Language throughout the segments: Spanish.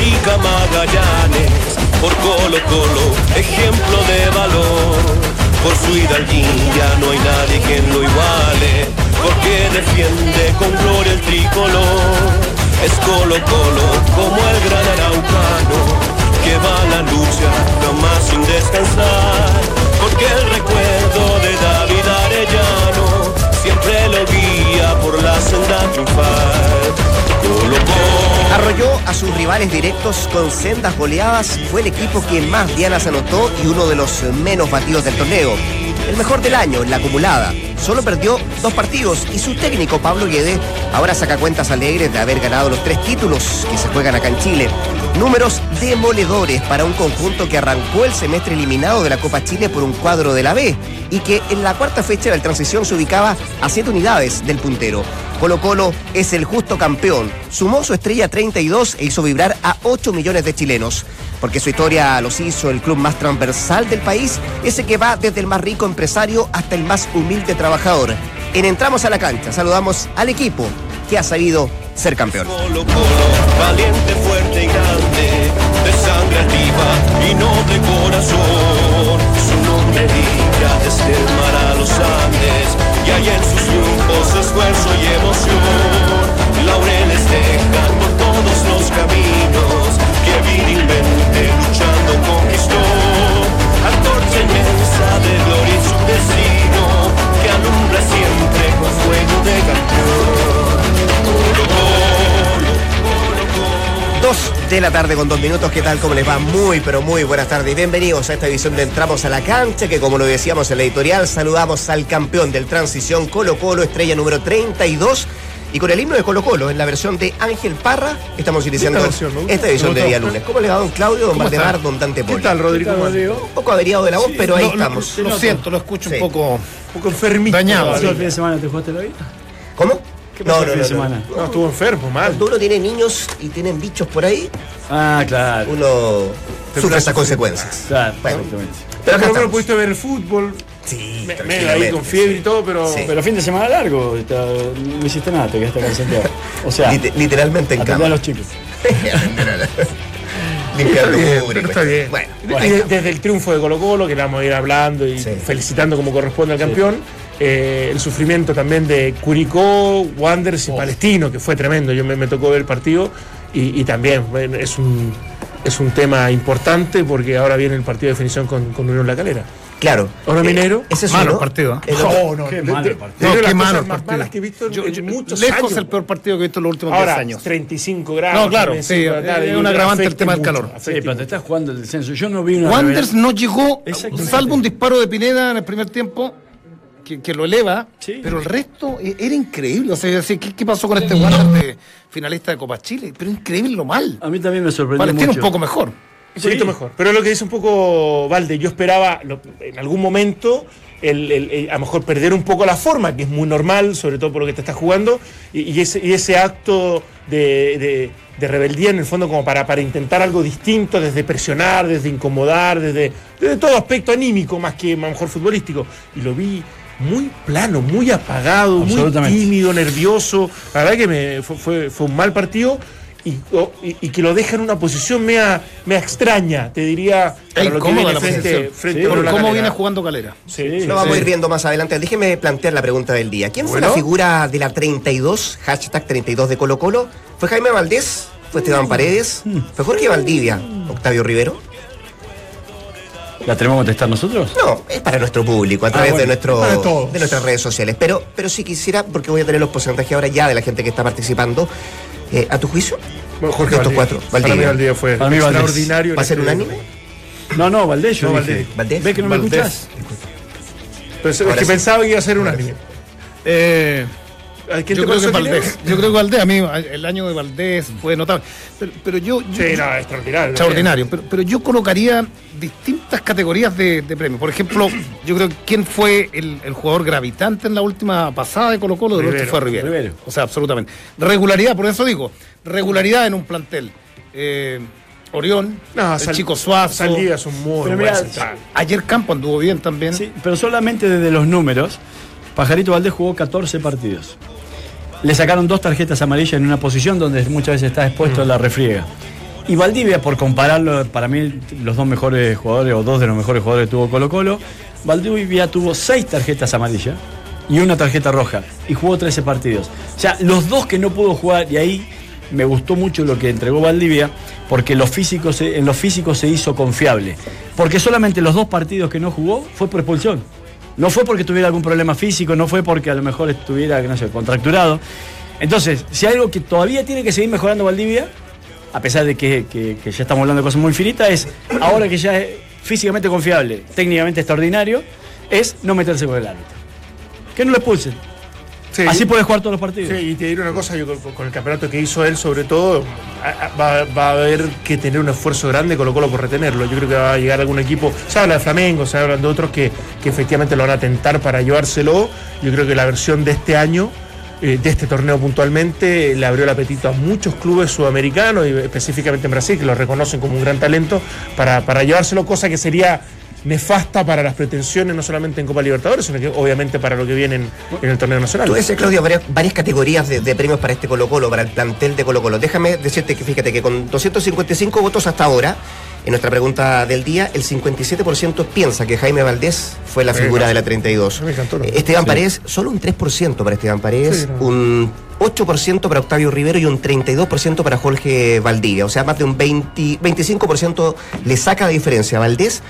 Magallanes, por Colo Colo, ejemplo de valor. Por su hidalguía no hay nadie quien lo iguale, porque defiende con gloria el tricolor. Es Colo Colo como el gran araucano, que va a la lucha más sin descansar, porque el recuerdo de David Arellano siempre lo guía por la senda. Arrolló a sus rivales directos con sendas goleadas. Fue el equipo que más dianas anotó y uno de los menos batidos del torneo. El mejor del año en la acumulada. Solo perdió dos partidos y su técnico Pablo Guede ahora saca cuentas alegres de haber ganado los tres títulos que se juegan acá en Chile. Números demoledores para un conjunto que arrancó el semestre eliminado de la Copa Chile por un cuadro de la B y que en la cuarta fecha de la transición se ubicaba a siete unidades del puntero. Colo Colo es el justo campeón. Sumó su estrella 32 e hizo vibrar a 8 millones de chilenos. Porque su historia los hizo el club más transversal del país, ese que va desde el más rico empresario hasta el más humilde trabajador. En Entramos a la cancha saludamos al equipo que ha sabido ser campeón. Colo, valiente, fuerte y grande, de sangre activa y noble corazón. Su nombre desde el mar a los Andes, y hay en sus triunfos esfuerzo y emoción. Laureles dejan por todos los caminos que virilmente luchando conquistó. Antorcha inmensa de gloria y su destino, que alumbra siempre con fuego de campeón. De la tarde con dos minutos, ¿qué tal? ¿Cómo les va? Muy, pero muy buenas tardes y bienvenidos a esta edición de Entramos a la Cancha, que como lo decíamos en la editorial, saludamos al campeón del Transición Colo Colo, estrella número 32, y con el himno de Colo Colo, en la versión de Ángel Parra, estamos iniciando Esta versión, ¿no? esta edición de día lunes. ¿Cómo le va don Claudio, don ¿Cómo Valdemar, don Dante Poli? ¿Qué tal, Rodrigo? Un poco averiado de la voz, pero ahí estamos. Lo siento, lo escucho Sí. un poco. Un poco enfermito. Dañado. ¿El fin de semana te jugaste la vida? ¿Qué pasó el fin de semana? No, estuvo enfermo, mal. Cuando uno tiene niños y tienen bichos por ahí, Ah, claro. uno Te sufre esas consecuencias. Claro, Bueno. exactamente. Pero por lo menos pudiste ver el fútbol. Sí, Me, me ahí con fiebre y todo, pero. Sí. Pero fin de semana largo, está- no hiciste nada, te quedaste Santiago. O sea, Lite- literalmente en cama. a los chicos. Limpiando Está bien, pero está bien. Bueno, estamos. desde el triunfo de Colo Colo, que la vamos a ir hablando y Sí. felicitando como corresponde al campeón, eh, el sufrimiento también de Curicó, Wanderers y Palestino, que fue tremendo. Yo me, me tocó ver el partido y, y también bueno, es un, es un tema importante porque ahora viene el partido de definición con, con Unión La Calera. Claro. Oro Eh, Minero. Ese es Malo uno. el partido, ¿eh? El otro- Oh, no, Qué malo partido. No, qué malo partido. malas que he visto en, Yo- en yo- muchos lejos años. el peor partido que he visto en los últimos Ahora, 10 años. 35 grados. No, claro, sí, es un agravante el tema del calor. Sí, pero te estás jugando el descenso. Yo no vi una. Wanderers no llegó, salvo un disparo de Pineda en el primer tiempo, que, que lo eleva, Sí. pero el resto eh, era increíble. O sea, ¿qué, qué pasó con este Wanderers de finalista de Copa Chile? Pero increíble lo mal. A mí también me sorprendió Palestino un mucho. poco mejor. Un poquito Sí. mejor. Pero lo que dice un poco Valde, yo esperaba lo- en algún momento el, el- el- a lo mejor perder un poco la forma, que es muy normal, sobre todo por lo que te estás jugando, y, y ese, y ese acto de, de- de rebeldía en el fondo como para, para intentar algo distinto, desde presionar, desde incomodar, desde, desde todo aspecto anímico más que a lo mejor futbolístico. Y lo vi muy plano, muy apagado, muy tímido, nervioso. La verdad que me, fue, fue- fue un mal partido. Y, o- y- y que lo deja en una posición mea, mea extraña, te diría, para lo que incómoda viene la frente, frente Sí, Por cómo Calera. viene jugando Calera. Sí, Lo vamos sí. a ir viendo más adelante. Déjeme plantear la pregunta del día. ¿Quién fue la figura de la 32, hashtag 32 de Colo Colo? ¿Fue Jaime Valdés? ¿Fue Esteban Paredes? ¿Fue Jorge Valdivia? ¿Octavio Rivero? ¿La tenemos que contestar nosotros? No, es para nuestro público, a través bueno, de, nuestro, de nuestras redes sociales. Pero, pero sí quisiera, porque voy a tener los porcentajes ahora ya de la gente que está participando. Eh, ¿A tu juicio? Bueno, Jorge estos cuatro, Para mí. Valdivia fue Para mí Valdés. extraordinario. ¿Va a ser este- unánime? No, no, Valdés, yo No. Valdés. ¿Valdés? ¿Ves que no me Valdés. escuchás? Pero es que sí. pensaba que iba a ser unánime. Eh, ¿A quién yo te creo que? Valdés. Yo creo que Valdés, a mí el año de Valdés fue notable. Pero, pero yo, yo- Sí, no, extraordinario. extraordinario. Pero, pero yo colocaría distintas categorías de, de premios. Por ejemplo, yo creo que quién fue el, el jugador gravitante en la última pasada de Colo Colo de Rivero, fue Rivero. Rivero. O sea, absolutamente. Regularidad, por eso digo, regularidad en un plantel. Eh, Orión, No, el Sal- chico Suazo. Saldivia es un muy Pero buen mirá, central. Ayer Campo anduvo bien también. Sí, pero solamente desde los números, Pajarito Valdés jugó 14 partidos. Le sacaron dos tarjetas amarillas en una posición donde muchas veces está expuesto a la refriega. Y Valdivia, por compararlo, para mí los dos mejores jugadores o dos de los mejores jugadores tuvo Colo Colo, Valdivia tuvo seis tarjetas amarillas y una tarjeta roja y jugó 13 partidos. O sea, los dos que no pudo jugar y ahí me gustó mucho lo que entregó Valdivia porque en los físicos se hizo confiable. Porque solamente los dos partidos que no jugó fue por expulsión. No fue porque tuviera algún problema físico, no fue porque a lo mejor estuviera, no sé, contracturado. Entonces, si algo que todavía tiene que seguir mejorando Valdivia, a pesar de que ya estamos hablando de cosas muy finitas, es ahora que ya es físicamente confiable, técnicamente extraordinario, es no meterse con el árbitro. Que no lo expulsen. Sí, Así puedes jugar todos los partidos. Sí, y te diré una cosa, yo con, con el campeonato que hizo él, sobre todo, va, va a haber que tener un esfuerzo grande Colo Colo por retenerlo. Yo creo que va a llegar algún equipo, se habla de Flamengo, se habla de otros que, que efectivamente lo van a tentar para llevárselo. Yo creo que la versión de este año, eh, de este torneo puntualmente, le abrió el apetito a muchos clubes sudamericanos y específicamente en Brasil, que lo reconocen como un gran talento, para, para llevárselo, cosa que sería nefasta para las pretensiones, no solamente en Copa Libertadores, sino que obviamente para lo que viene en, en el torneo nacional. Tú decías, Claudio, varias, varias categorías de, de premios para este Colo Colo, para el plantel de Colo Colo. Déjame decirte que fíjate que con 255 votos hasta ahora, en nuestra pregunta del día, el 57% piensa que Jaime Valdés fue la figura de la encantó. 32. Me encantó, ¿no? Eh, Esteban Sí. Paredes, solo un 3% para Esteban Paredes, Sí, no. un 8% para Octavio Rivero y un 32% para Jorge Valdivia. O sea, más de un 20, 25% le saca de diferencia a Valdés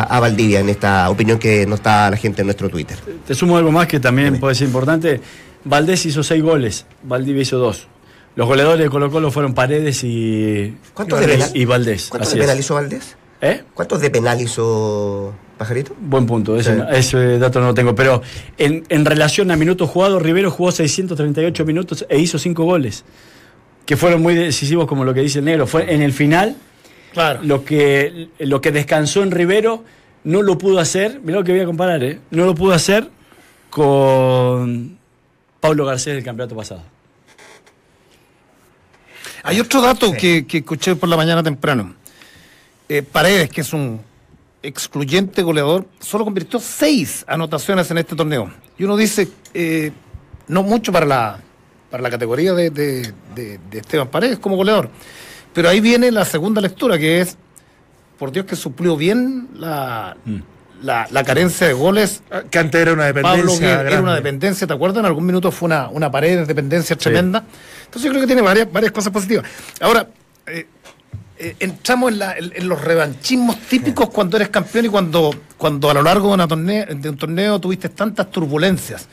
a, a Valdivia en esta opinión que nos da la gente en nuestro Twitter. Te sumo algo más que también puede ser importante. Valdés hizo seis goles, Valdivia hizo dos. Los goleadores de Colo Colo fueron Paredes y, ¿Cuántos de penal? y Valdés. ¿Cuántos de penal hizo Valdés? ¿Eh? ¿Cuántos de penal hizo Pajarito? Buen punto, ese, Sí. ese dato no lo tengo. Pero en, en relación a minutos jugados, Rivero jugó 638 minutos e hizo cinco goles. Que fueron muy decisivos, como lo que dice el negro. Fue en el final, Claro. lo que, lo que descansó en Rivero no lo pudo hacer. Mirá lo que voy a comparar, ¿eh? No lo pudo hacer con Pablo Garcés del campeonato pasado. Hay otro dato que, que escuché por la mañana temprano. Eh, Paredes, que es un excluyente goleador, solo convirtió seis anotaciones en este torneo. Y uno dice, eh, no mucho para la, para la categoría de, de- de- de Esteban Paredes como goleador. Pero ahí viene la segunda lectura, que es, por Dios que suplió bien la, la, la carencia de goles Que antes era una Pablo, dependencia. que era una dependencia, ¿te acuerdas? En algún minuto fue una, una pared de dependencia tremenda. Entonces yo creo que tiene varias, varias cosas positivas. Ahora, eh, eh, entramos en, la- en- en los revanchismos típicos cuando eres campeón y cuando, cuando a lo largo de, una torneo, de un torneo tuviste tantas turbulencias.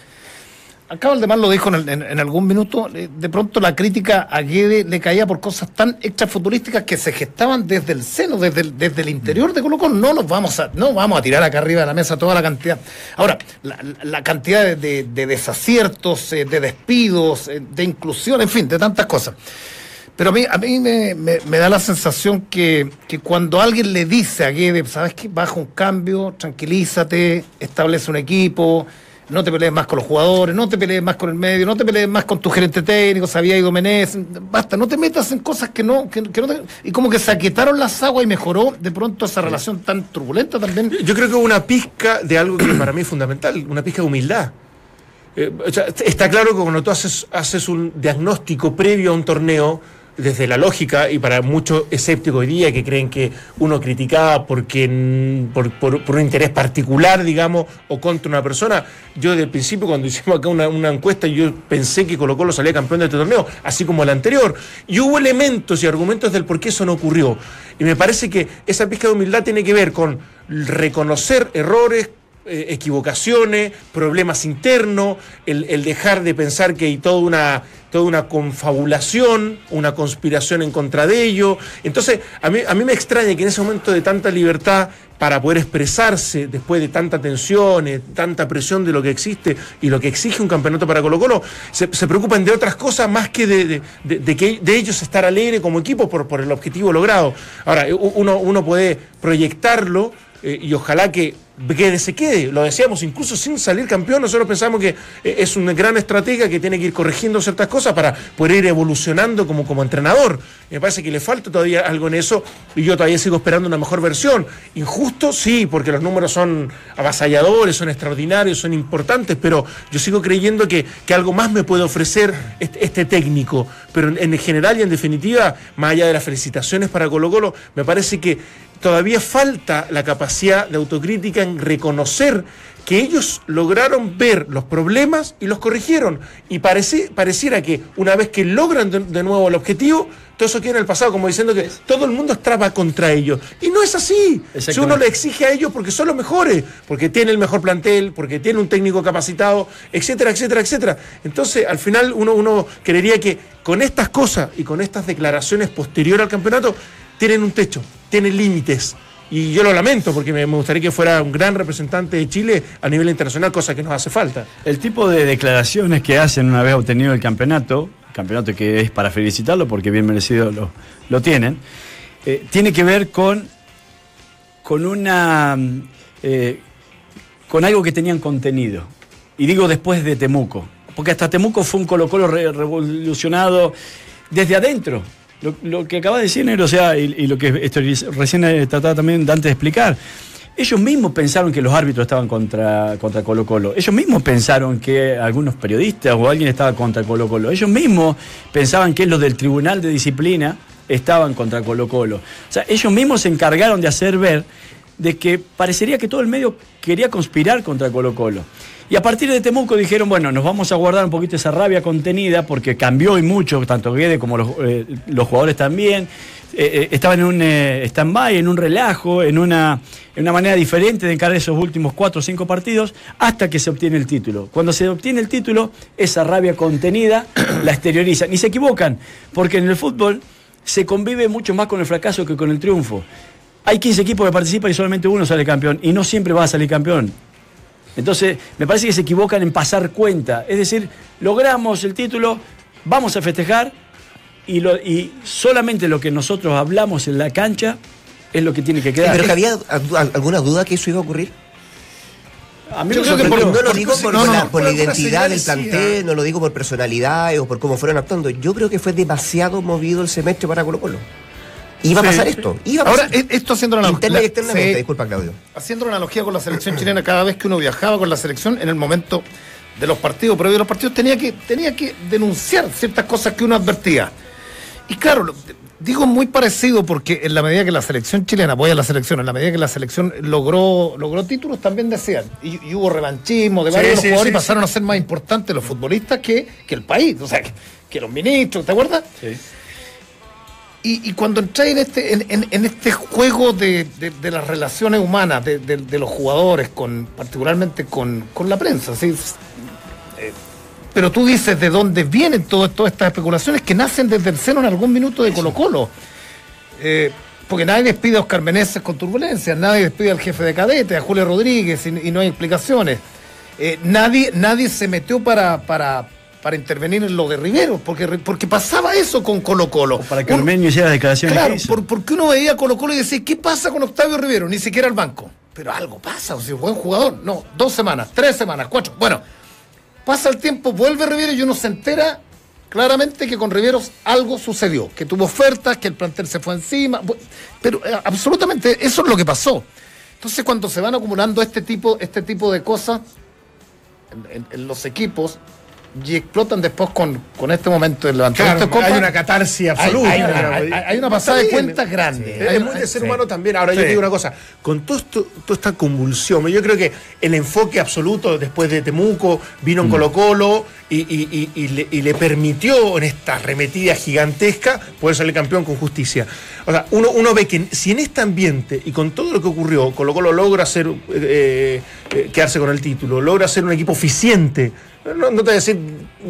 Acá Valdemar lo dijo en, el- en- en algún minuto, eh, de pronto la crítica a Guede le caía por cosas tan extrafutbolísticas que se gestaban desde el seno, desde el, desde el interior de Colo. No nos vamos a, no vamos a tirar acá arriba de la mesa toda la cantidad. Ahora, la, la cantidad de, de- de desaciertos, eh, de despidos, eh, de inclusión, en fin, de tantas cosas. Pero a mí, a mí me da la sensación que, que cuando alguien le dice a Guede, ¿sabes qué? Baja un cambio, tranquilízate, establece un equipo, no te pelees más con los jugadores, no te pelees más con el medio, no te pelees más con tu gerente técnico, sabía ido Menez, basta, no te metas en cosas que no, que, que no te- Y como que se aquietaron las aguas y mejoró de pronto esa relación tan turbulenta también. Yo creo que una pizca de algo que para mí es fundamental, una pizca de humildad. Eh, o sea, está claro que cuando tú haces, haces un diagnóstico previo a un torneo, desde la lógica, y para muchos escépticos hoy día que creen que uno criticaba porque, por, por- por un interés particular, digamos, o contra una persona, yo desde el principio cuando hicimos acá una, una encuesta, yo pensé que Colo Colo salía campeón de este torneo, así como el anterior. Y hubo elementos y argumentos del por qué eso no ocurrió. Y me parece que esa pizca de humildad tiene que ver con reconocer errores, eh, equivocaciones, problemas internos, el, dejar de pensar que hay toda una, toda una confabulación, una conspiración en contra de ello. Entonces, a mí, a mí me extraña que en ese momento de tanta libertad para poder expresarse después de tanta tensión, tanta presión de lo que existe y lo que exige un campeonato para Colo Colo, se, se preocupan de otras cosas más que de, de- de- que de ellos estar alegre como equipo por, por el objetivo logrado. Ahora, uno, uno puede proyectarlo eh, y ojalá que quede, se quede. Lo decíamos, incluso sin salir campeón, nosotros pensamos que eh, es una gran estratega que tiene que ir corrigiendo ciertas cosas para poder ir evolucionando como, como entrenador. Me parece que le falta todavía algo en eso y yo todavía sigo esperando una mejor versión. Injusto, sí, porque los números son avasalladores, son extraordinarios, son importantes, pero yo sigo creyendo que, que algo más me puede ofrecer este, este técnico. Pero en, en general y en definitiva, más allá de las felicitaciones para Colo Colo, me parece que todavía falta la capacidad de autocrítica en reconocer que ellos lograron ver los problemas y los corrigieron. Y parece, pareciera que una vez que logran de, de, nuevo el objetivo, todo eso queda en el pasado, como diciendo que todo el mundo estaba contra ellos. Y no es así. Si uno le exige a ellos porque son los mejores, porque tiene el mejor plantel, porque tiene un técnico capacitado, etcétera, etcétera, etcétera. Entonces, al final uno, uno creería que con estas cosas y con estas declaraciones posterior al campeonato, tienen un techo, tienen límites. Y yo lo lamento porque me gustaría que fuera un gran representante de Chile a nivel internacional, cosa que nos hace falta. El tipo de declaraciones que hacen una vez obtenido el campeonato, campeonato que es para felicitarlo porque bien merecido lo, lo tienen, eh, tiene que ver con, con una eh, con algo que tenían contenido. Y digo después de Temuco, porque hasta Temuco fue un Colo Colo re revolucionado desde adentro. Lo, que acaba de decir Nero, o sea, y, lo que estoy, recién trataba también Dante de explicar. Ellos mismos pensaron que los árbitros estaban contra, contra Colo Colo. Ellos mismos pensaron que algunos periodistas o alguien estaba contra Colo Colo. Ellos mismos pensaban que los del Tribunal de Disciplina estaban contra Colo Colo. O sea, ellos mismos se encargaron de hacer ver de que parecería que todo el medio quería conspirar contra Colo Colo. Y a partir de Temuco dijeron, bueno, nos vamos a guardar un poquito esa rabia contenida porque cambió y mucho, tanto Guede como los, eh, los jugadores también. Eh, eh, estaban en un stand-by, en un relajo, en una, en una manera diferente de encarar esos últimos cuatro o cinco partidos hasta que se obtiene el título. Cuando se obtiene el título, esa rabia contenida la exteriorizan. Y se equivocan, porque en el fútbol se convive mucho más con el fracaso que con el triunfo. Hay 15 equipos que participan y solamente uno sale campeón, y no siempre va a salir campeón. Entonces, me parece que se equivocan en pasar cuenta. Es decir, logramos el título, vamos a festejar, y, lo, y, solamente lo que nosotros hablamos en la cancha es lo que tiene que quedar. ¿Pero que había alguna duda que eso iba a ocurrir? A mí Yo creo que por, no lo digo por, no, no, la, por la, identidad del plantel, no lo digo por personalidad o por cómo fueron actuando. Yo creo que fue demasiado movido el semestre para Colo Colo. Iba a pasar esto. Iba a pasar. Ahora, esto haciendo una Interna y externamente, sí. disculpa, Claudio. Haciendo una analogía con la selección chilena, cada vez que uno viajaba con la selección, en el momento de los partidos, previo de los partidos, tenía que, tenía que denunciar ciertas cosas que uno advertía. Y claro, digo muy parecido porque en la medida que la selección chilena apoya a la selección, en la medida que la selección logró, logró títulos, también decían, y, y hubo revanchismo de varios sí, sí, jugadores sí, y pasaron a ser más importantes los futbolistas que, que el país, o sea, que, que los ministros, ¿te acuerdas? Sí. Y, y, cuando entré en este, en, en, en este juego de, de, de, las relaciones humanas de, de, los jugadores, con, particularmente con, con la prensa, ¿sí? Eh, pero tú dices de dónde vienen todo, todas estas especulaciones que nacen desde el seno en algún minuto de Colo Colo. Eh, porque nadie despide a Oscar Meneses con turbulencias, nadie despide al jefe de cadete, a Julio Rodríguez, y, y no hay explicaciones. Eh, nadie, nadie se metió para, para, para intervenir en lo de Rivero, porque, porque pasaba eso con Colo Colo. O para que Ormeño hiciera declaraciones. Claro, por, porque uno veía a Colo Colo y decía, ¿qué pasa con Octavio Rivero? Ni siquiera al banco. Pero algo pasa, o sea, buen jugador. No, dos semanas, tres semanas, cuatro. Bueno, pasa el tiempo, vuelve Rivero y uno se entera claramente que con Riveros algo sucedió, que tuvo ofertas, que el plantel se fue encima, pero eh, absolutamente eso es lo que pasó. Entonces cuando se van acumulando este tipo, este tipo de cosas en, en, en los equipos, y explotan después con, con este momento del levantamiento claro, Hay una catarsis absoluta. Hay, hay, hay, hay una pasada de cuentas grande. Sí, es muy de ser sí. humano también. Ahora sí. yo te digo una cosa, con todo esto, toda esta convulsión, yo creo que el enfoque absoluto después de Temuco vino en Colo Colo y, y, y, le, y, le, permitió en esta arremetida gigantesca poder salir campeón con justicia. O sea, uno, uno ve que si en este ambiente y con todo lo que ocurrió, Colo Colo logra ser, eh, eh, quedarse con el título, logra ser un equipo eficiente, no, no, te voy a decir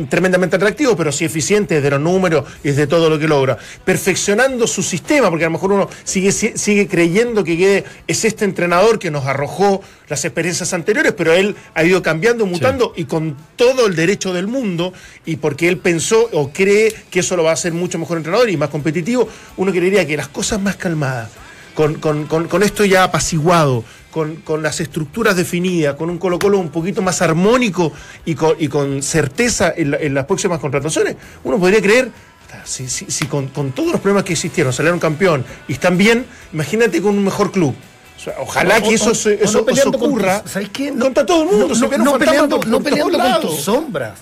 tremendamente atractivo, pero sí eficiente desde los números y desde todo lo que logra. Perfeccionando su sistema, porque a lo mejor uno sigue, sigue creyendo que Guede es este entrenador que nos arrojó las experiencias anteriores, pero él ha ido cambiando, mutando sí. y con todo el derecho del mundo, y porque él pensó o cree que eso lo va a hacer mucho mejor entrenador y más competitivo, uno creería que las cosas más calmadas, con, con, con, con esto ya apaciguado, con, con las estructuras definidas, con un Colo Colo un poquito más armónico y con, y con certeza en, la- en las próximas contrataciones, uno podría creer, si, si- si con, con todos los problemas que existieron salieron campeón y están bien, imagínate con un mejor club. O sea, ojalá O- que eso, o- se- o no eso, con ocurra ¿sabes qué? contra todo el mundo. No, no- no peleando, no peleando con tus sombras.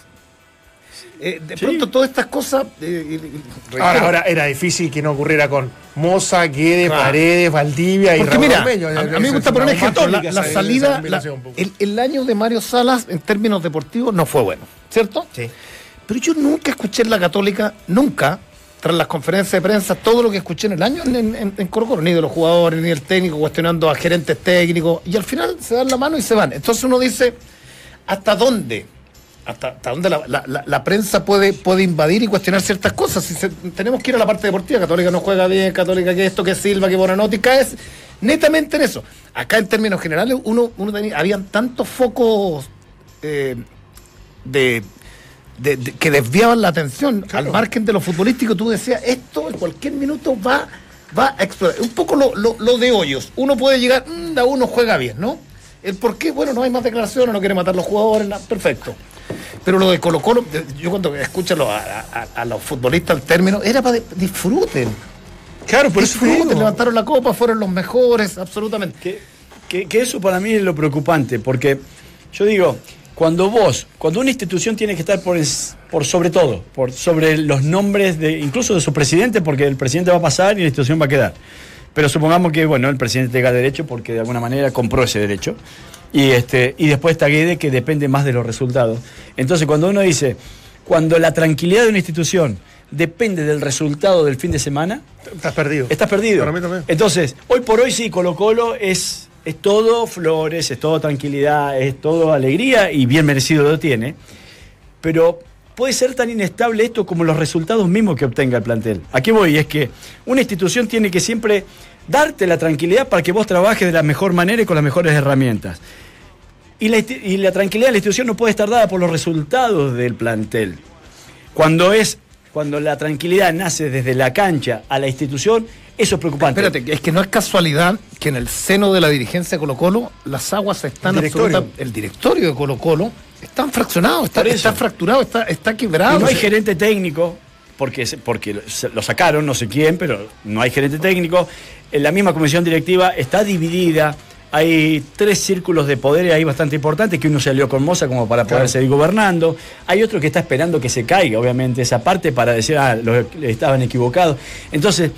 Eh, de Sí. pronto todas estas cosas. eh, eh, Ahora, ahora era difícil que no ocurriera con Moza, Guede, Claro. Paredes, Valdivia y Porque Raúl mira, a, a mí me gusta poner ejemplo. La, la esa- esa salida, la- el, el año de Mario Salas en términos deportivos no fue bueno, ¿cierto? Sí. Pero yo nunca escuché en la Católica, nunca, tras las conferencias de prensa, todo lo que escuché en el año en, en, Colo, ni de los jugadores, ni del técnico, cuestionando a gerentes técnicos, y al final se dan la mano y se van. Entonces uno dice, ¿hasta dónde? ¿Hasta, hasta dónde la, la- la- la prensa puede, puede invadir y cuestionar ciertas cosas? Si se- tenemos que ir a la parte deportiva, Católica no juega bien, Católica que esto, que Silva, que Bonanotti, caes netamente en eso. Acá en términos generales, uno, uno tenía, habían tantos focos eh, de, de- de- que desviaban la atención al margen de lo futbolístico. Tú decías, esto en cualquier minuto va, va a explotar. Un poco lo, lo- lo de hoyos. Uno puede llegar, mm, da uno juega bien, ¿no? El por qué, bueno, no hay más declaraciones, no quiere matar a los jugadores, nada, perfecto. Pero lo de Colo Colo, de- yo cuando escucho a, los- a- a- a los futbolistas el término, era para disfruten. Claro, por eso te disfruten, digo. levantaron la copa, fueron los mejores, absolutamente. Que, que- que eso para mí es lo preocupante, porque yo digo, cuando vos, cuando una institución tiene que estar por, es- por sobre todo, por sobre los nombres de, incluso de su presidente, porque el presidente va a pasar y la institución va a quedar. Pero supongamos que, bueno, el presidente tenga derecho porque de alguna manera compró ese derecho. Y, este, y después está Guede, que depende más de los resultados. Entonces, cuando uno dice, cuando la tranquilidad de una institución depende del resultado del fin de semana, Estás perdido. Estás perdido. Para mí también. Entonces, hoy por hoy sí, Colo Colo es, es todo flores, es todo tranquilidad, es todo alegría y bien merecido lo tiene. Pero puede ser tan inestable esto como los resultados mismos que obtenga el plantel. ¿A qué voy? Es que una institución tiene que siempre darte la tranquilidad para que vos trabajes de la mejor manera y con las mejores herramientas. Y la, insti- y la tranquilidad de la institución no puede estar dada por los resultados del plantel. Cuando es cuando la tranquilidad nace desde la cancha a la institución, eso es preocupante. Espérate, es que no es casualidad que en el seno de la dirigencia de Colo Colo las aguas están El directorio. absoluta- el directorio de Colo Colo están fraccionados, está, está fracturado, está, está quebrado. Y no hay gerente técnico, porque, porque lo- sacaron, no sé quién, pero no hay gerente técnico. En la misma comisión directiva está dividida. Hay tres círculos de poderes ahí bastante importantes, que uno se alió con Moza como para poder seguir gobernando. Hay otro que está esperando que se caiga, obviamente, esa parte para decir, ah, los, estaban equivocados. Entonces,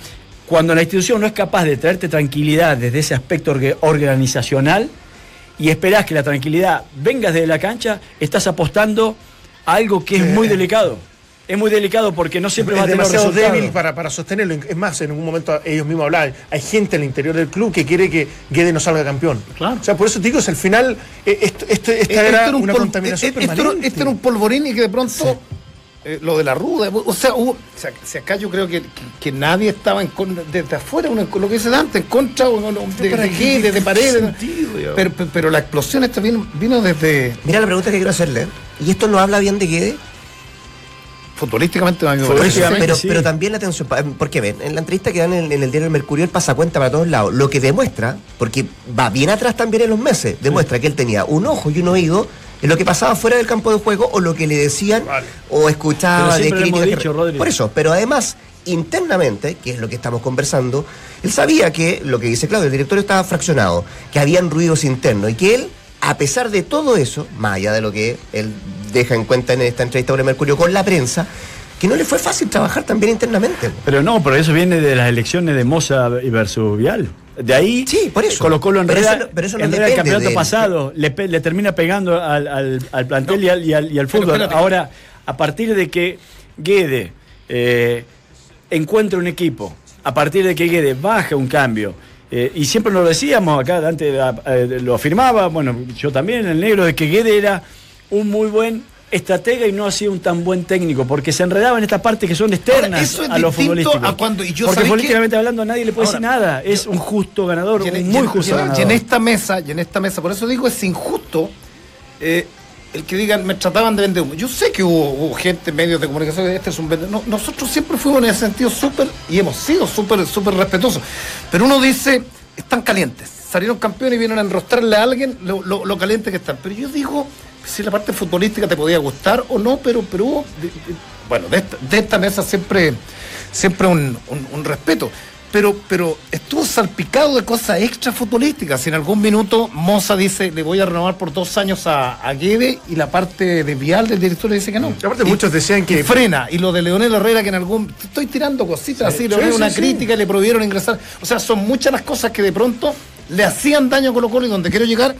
cuando la institución no es capaz de traerte tranquilidad desde ese aspecto orga- organizacional, y esperás que la tranquilidad venga desde la cancha, estás apostando a algo que es muy delicado. Es muy delicado porque no siempre va a es tener demasiado débil para, para sostenerlo. Es más, en algún momento ellos mismos hablaban, hay gente al interior del club que quiere que Guede no salga campeón. Claro. O sea, por eso te digo, es al final, eh, esto, esto- esta esto era era un una contaminación esto permanente. Esto era un polvorín y que de pronto eh, lo de la ruda, o sea, hubo- o sea, si acá yo creo que, que- que nadie estaba en contra, desde afuera, uno, lo que dice Dante, en contra o, de, ¿para de qué? qué, de, de ¿Qué paredes. sentido, pero, pero- pero la explosión esta vino, vino desde Mira la pregunta que quiero hacerle. ¿Y esto no habla bien de Guede? futbolísticamente. a mí me Futbolísticamente, parece. pero, sí. pero también la atención, porque ven, en la entrevista que dan en, en el diario El Mercurio, él pasa cuenta para todos lados, lo que demuestra, porque va bien atrás también en los meses, demuestra que él tenía un ojo y un oído en lo que pasaba fuera del campo de juego o lo que le decían Vale. o escuchaba Pero de críticas. que- dicho, Rodri. Por eso, pero además, internamente, que es lo que estamos conversando, él sabía que, lo que dice Claudio, el directorio estaba fraccionado, que habían ruidos internos y que él, a pesar de todo eso, más allá de lo que él deja en cuenta en esta entrevista el Mercurio con la prensa, que no le fue fácil trabajar también internamente. Pero no, pero eso viene de las elecciones de Moza y versus Vial. De ahí Sí, por eso. Colo Colo Pero enreda, eso no- pero eso no enreda el campeonato de pasado, le, pe- le termina pegando al, al- al plantel y al, y al- y al Pero fútbol. Ahora, a partir de que Guede eh, encuentra un equipo, a partir de que Guede baja un cambio, eh, y siempre lo decíamos acá, antes lo afirmaba, bueno, yo también, el negro, de que Guede era un muy buen estratega y no ha sido un tan buen técnico, porque se enredaba en esta parte que son externas Ahora, eso es a lo distinto futbolístico. a cuando- y yo porque políticamente hablando a nadie le puede Ahora, decir nada, es un justo ganador, en- un y muy en- justo y en- ganador. Y en esta mesa, y en esta mesa, por eso digo, es injusto eh, el que digan, me trataban de vender humo. Yo sé que hubo, hubo gente, medios de comunicación, que este es un vendedor. No, nosotros siempre fuimos en ese sentido súper, y hemos sido súper, súper respetuosos. Pero uno dice, están calientes, salieron campeones y vienen a enrostrarle a alguien lo, lo, lo caliente que están. Pero yo digo, si la parte futbolística te podía gustar o no, pero, pero hubo, de- de- bueno, de esta, de esta mesa siempre, siempre un, un- un respeto. Pero, pero estuvo salpicado de cosas extra futbolísticas. Si en algún minuto Moza dice, le voy a renovar por dos años a, a Guede y la parte de Vial del director le dice que no. Y aparte Y- muchos decían que- y frena. Y lo de Leonel Herrera que en algún... Estoy tirando cositas así, le sí, una sí. crítica y le prohibieron ingresar. O sea, son muchas las cosas que de pronto le hacían daño a Colo Colo y donde quiero llegar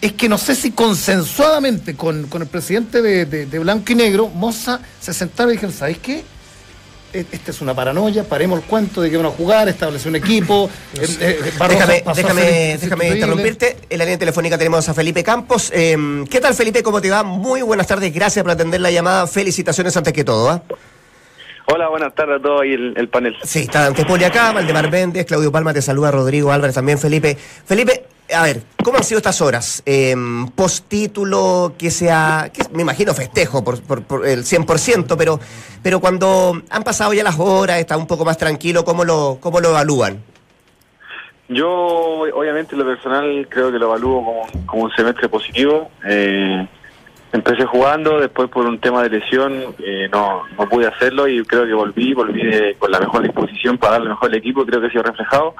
es que no sé si consensuadamente con, con el presidente de, de- de Blanco y Negro, Moza se sentaba y dijeron, ¿sabéis qué? E- Esta es una paranoia, paremos el cuento de que van a jugar, establecer un equipo. eh, eh, Barroso Déjame, déjame, déjame interrumpirte. En la línea telefónica tenemos a Felipe Campos. Eh, ¿Qué tal, Felipe? ¿Cómo te va? Muy buenas tardes. Gracias por atender la llamada. Felicitaciones antes que todo. ¿ah? Hola, buenas tardes a todos y el, el panel. Sí, está Antepoli acá, Valdemar Méndez, Claudio Palma te saluda, Rodrigo Álvarez también, Felipe. Felipe, a ver, ¿cómo han sido estas horas? Eh, post título, que sea, que me imagino festejo por, por- por el 100%, pero, pero cuando han pasado ya las horas, está un poco más tranquilo, ¿cómo lo, cómo lo evalúan? Yo, obviamente, en lo personal creo que lo evalúo como, como un semestre positivo. Eh, empecé jugando, después por un tema de lesión eh, no, no pude hacerlo y creo que volví, volví de- con la mejor disposición para darle mejor al equipo, creo que ha sido reflejado.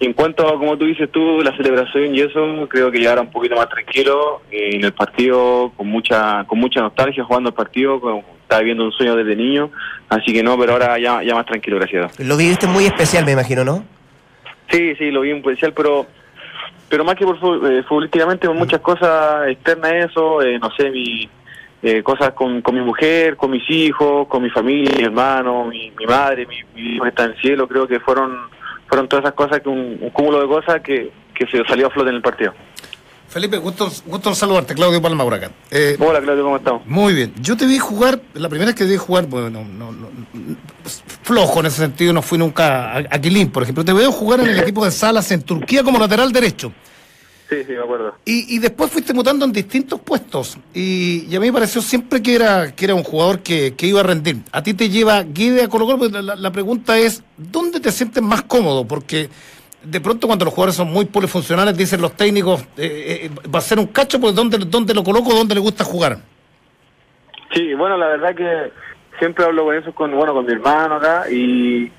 En cuanto a, como tú dices tú, la celebración y eso, creo que llegaron un poquito más tranquilo eh, en el partido, con mucha con mucha nostalgia jugando el partido, con- estaba viviendo un sueño desde niño, así que no, pero ahora ya, ya más tranquilo, gracias. Lo viviste muy especial, me imagino, ¿no? Sí, sí, lo vi en potencial, pero pero más que por eh, futbolísticamente, con muchas cosas externas a eso, eh, no sé, mi eh, cosas con, con mi mujer, con mis hijos, con mi familia, mi hermano, mi, madre, mi, mi hijo que está en el cielo, creo que fueron fueron todas esas cosas, que un, un cúmulo de cosas que, que se salió a flote en el partido. Felipe, gusto, gusto saludarte, Claudio Palma por acá. Eh, Hola Claudio, ¿cómo estamos? Muy bien. Yo te vi jugar, la primera vez que te vi jugar, bueno, no, no, no, flojo en ese sentido, no fui nunca a, a Quilín, por ejemplo. Te veo jugar en el equipo de Salas en Turquía como lateral derecho. Sí, sí, me acuerdo. Y, y después fuiste mutando en distintos puestos. Y, y a mí me pareció siempre que era, que era un jugador que, que iba a rendir. A ti te lleva Guide a Colo Colo, pues la, la pregunta es, ¿dónde te sientes más cómodo? Porque de pronto cuando los jugadores son muy polifuncionales, dicen los técnicos, eh, eh, va a ser un cacho, pues ¿dónde, dónde lo coloco, dónde le gusta jugar? Sí, bueno, la verdad que siempre hablo con eso con bueno con mi hermano acá y,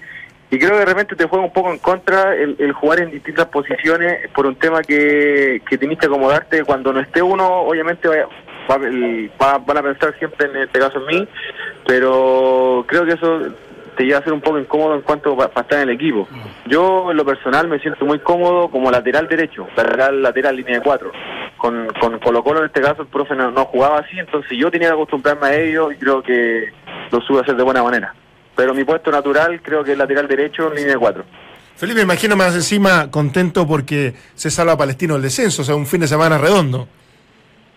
y creo que de repente te juega un poco en contra el, jugar en distintas posiciones por un tema que, que que acomodarte. Cuando no esté uno, obviamente vaya- va, el- va- van a pensar siempre en este caso en mí, pero creo que eso te lleva a ser un poco incómodo en cuanto para estar en el equipo. Yo en lo personal me siento muy cómodo como lateral derecho, lateral, lateral línea de cuatro. Con, con Colo Colo en este caso el profe no, no jugaba así, entonces yo tenía que acostumbrarme a ello y creo que lo supe hacer de buena manera. Pero mi puesto natural creo que es lateral derecho en línea de cuatro. Felipe, imagino más encima contento porque se salva a Palestino el descenso, o sea, un fin de semana redondo.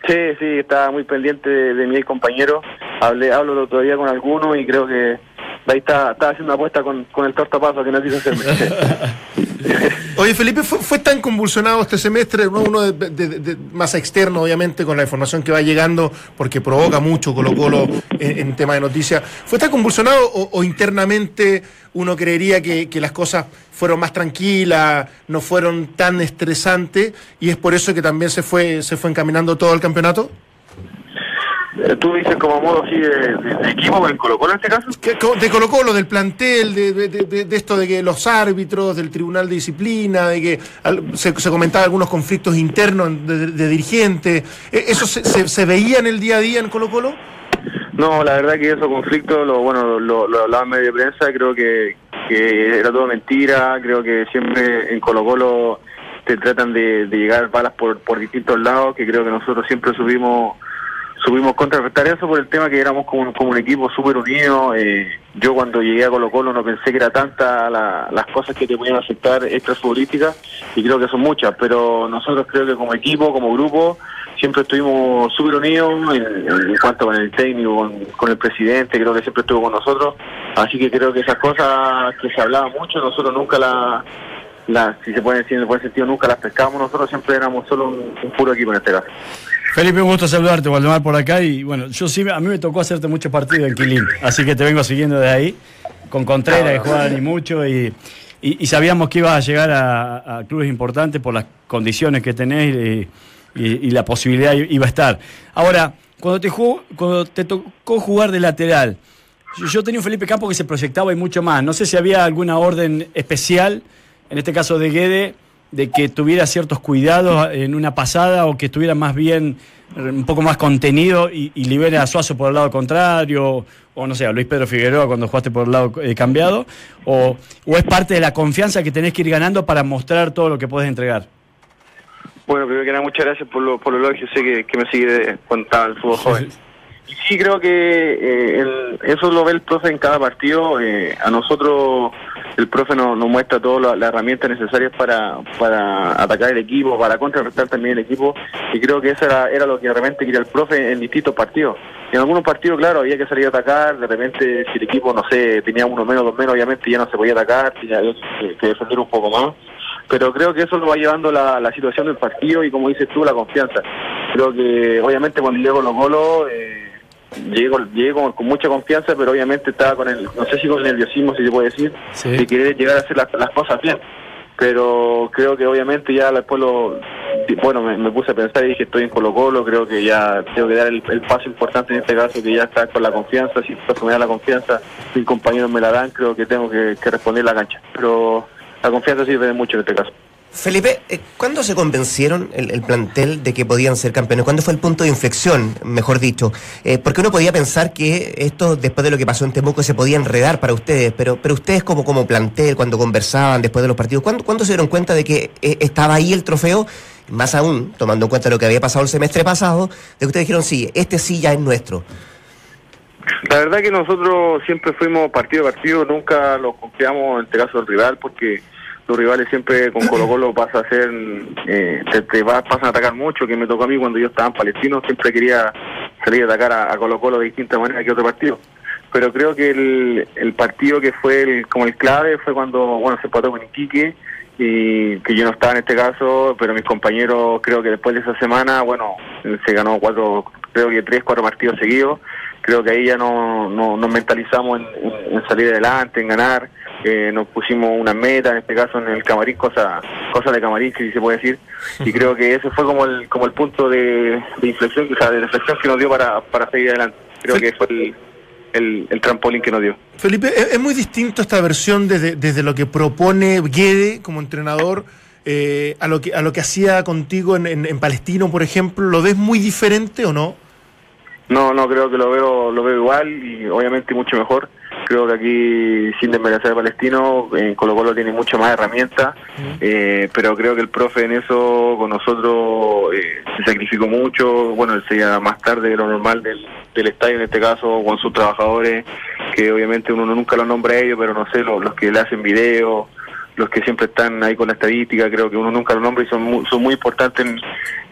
Sí, sí, estaba muy pendiente de, de mi ex compañero. Hablé, hablo todavía con algunos y creo que ahí está, estaba haciendo apuesta con, con el tortapaso que no quiso hacerme. Oye, Felipe, fue, fue tan convulsionado este semestre, ¿no? uno de, más externo, obviamente, con la información que va llegando, porque provoca mucho Colo Colo en, tema de noticias. ¿Fue tan convulsionado o, o internamente uno creería que, que las cosas fueron más tranquilas, no fueron tan estresantes, y es por eso que también se fue, se fue encaminando todo el campeonato? Eh, Tú dices como modo así de, de- de equipo en Colo Colo en este caso. De Colo Colo, del plantel, de, de- esto de que los árbitros, del Tribunal de Disciplina, de que al- se, se comentaba algunos conflictos internos de, dirigentes. ¿E- ¿Eso se, se- se veía en el día a día en Colo Colo? No, la verdad que esos conflictos, lo, bueno, lo, lo hablaba en medio de prensa, creo que, que era todo mentira, creo que siempre en Colo Colo te tratan de, de llegar balas por, por distintos lados, que creo que nosotros siempre subimos subimos contrarrestar eso por el tema que éramos como, un- como un equipo súper unido. eh, yo cuando llegué a Colo Colo no pensé que era tanta la- las cosas que te podían afectar extra futbolísticas y creo que son muchas, pero nosotros creo que como equipo, como grupo, siempre estuvimos súper unidos en, cuanto con el técnico, con, el presidente, creo que siempre estuvo con nosotros, así que creo que esas cosas que se hablaban mucho, nosotros nunca las, la, si se puede decir en el buen sentido, nunca las pescábamos nosotros, siempre éramos solo un puro equipo en este caso. Felipe, un gusto saludarte, Waldemar, por acá. Y bueno, yo sí, a mí me tocó hacerte muchos partidos en Quilín, así que te vengo siguiendo de ahí, con Contreras, que juegan y mucho. Y y, sabíamos que ibas a llegar a, clubes importantes por las condiciones que tenés y, la posibilidad iba a estar. Ahora, cuando te, cuando te tocó jugar de lateral, yo tenía un Felipe Campo que se proyectaba y mucho más. No sé si había alguna orden especial, en este caso de Guede, de que tuviera ciertos cuidados en una pasada o que estuviera más bien, un poco más contenido y, libere a Suazo por el lado contrario, o no sé, a Luis Pedro Figueroa cuando jugaste por el lado eh, cambiado, o, o es parte de la confianza que tenés que ir ganando para mostrar todo lo que puedes entregar. Bueno, primero que nada, muchas gracias por lo, por lo elogio, sé que, me sigue estaba el fútbol joven. Sí, creo que eh, eso lo ve el profe en cada partido. Eh, a nosotros el profe nos, muestra todas las herramientas necesarias para, para atacar el equipo, para contrarrestar también el equipo. Y creo que eso era, era lo que realmente quería el profe en distintos partidos. En algunos partidos, claro, había que salir a atacar. De repente, si el equipo, no sé, tenía uno menos, dos menos, obviamente ya no se podía atacar, tenía que defender un poco más pero creo que eso lo va llevando la, la situación del partido y como dices tú, la confianza. Creo que obviamente cuando llego los golos, eh, llego, llego con, mucha confianza, pero obviamente estaba con el, no sé si con el nerviosismo, si se puede decir, de querer llegar a hacer las, cosas bien. Pero creo que obviamente ya después lo, bueno, me, puse a pensar y dije estoy en Colo Colo, creo que ya tengo que dar el, paso importante en este caso, que ya está con la confianza, si me da la confianza, mis compañeros me la dan, creo que tengo que, que responder la cancha. Pero la confianza sirve de mucho en este caso. Felipe, eh, ¿cuándo se convencieron el, plantel de que podían ser campeones? ¿Cuándo fue el punto de inflexión, mejor dicho? Eh, porque uno podía pensar que esto, después de lo que pasó en Temuco, se podía enredar para ustedes, pero, pero ustedes como, como plantel, cuando conversaban después de los partidos, ¿cuándo, ¿cuándo se dieron cuenta de que eh, estaba ahí el trofeo? Más aún, tomando en cuenta lo que había pasado el semestre pasado, de que ustedes dijeron, sí, este sí ya es nuestro. La verdad que nosotros siempre fuimos partido a partido, nunca lo confiamos en este caso del rival, porque los rivales siempre con Colo Colo pasa a ser, eh, te, pasan a atacar mucho, que me tocó a mí cuando yo estaba en Palestino, siempre quería salir a atacar a, Colo Colo de distinta manera que otro partido. Pero creo que el, el partido que fue el, como el clave fue cuando, bueno, se empató con Iquique, y que yo no estaba en este caso, pero mis compañeros creo que después de esa semana, bueno, se ganó cuatro, creo que tres, cuatro partidos seguidos, creo que ahí ya no, no nos mentalizamos en salir adelante, en ganar, nos pusimos una meta, en este caso en el camarín, cosa, cosa de camarín, si se puede decir, y creo que ese fue como el, como el punto de, inflexión, o sea, de reflexión que nos dio para, para seguir adelante. Creo que fue el, el, trampolín que nos dio. Felipe, es, muy distinto esta versión desde, desde lo que propone Guede como entrenador eh, a lo que a lo que hacía contigo en, en, en, Palestino, por ejemplo. ¿Lo ves muy diferente o no? No, no, creo que lo veo, lo veo igual y obviamente mucho mejor creo que aquí, sin desmerecer al palestino, en Colo Colo tiene mucho más herramientas, eh, pero creo que el profe en eso con nosotros eh, se sacrificó mucho, bueno, él sería más tarde de lo normal del, del estadio en este caso, con sus trabajadores, que obviamente uno nunca los nombra a ellos, pero no sé, los, los que le hacen videos, los que siempre están ahí con la estadística, creo que uno nunca los nombra y son muy, son muy importantes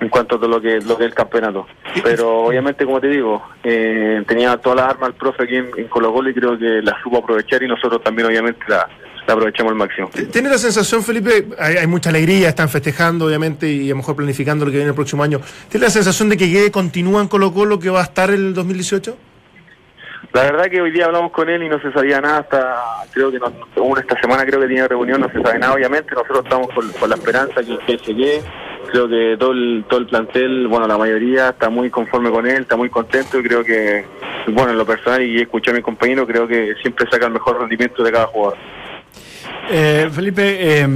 en, cuanto a todo lo que, lo que es el campeonato. Pero obviamente, como te digo, eh, tenía todas las armas el profe aquí en, Colo Colo y creo que las supo aprovechar y nosotros también obviamente la, aprovechamos al máximo. ¿Tiene la sensación, Felipe, hay, mucha alegría, están festejando obviamente y a lo mejor planificando lo que viene el próximo año, ¿tiene la sensación de que continúa en Colo Colo, que va a estar el 2018? La verdad que hoy día hablamos con él y no se sabía nada hasta, creo que no, esta semana creo que tenía reunión, no se sabe nada obviamente, nosotros estamos con, la esperanza que, que se creo que todo el, todo el plantel, bueno, la mayoría está muy conforme con él, está muy contento y creo que, bueno, en lo personal y escuché a mi compañero, creo que siempre saca el mejor rendimiento de cada jugador. Eh, Felipe, eh,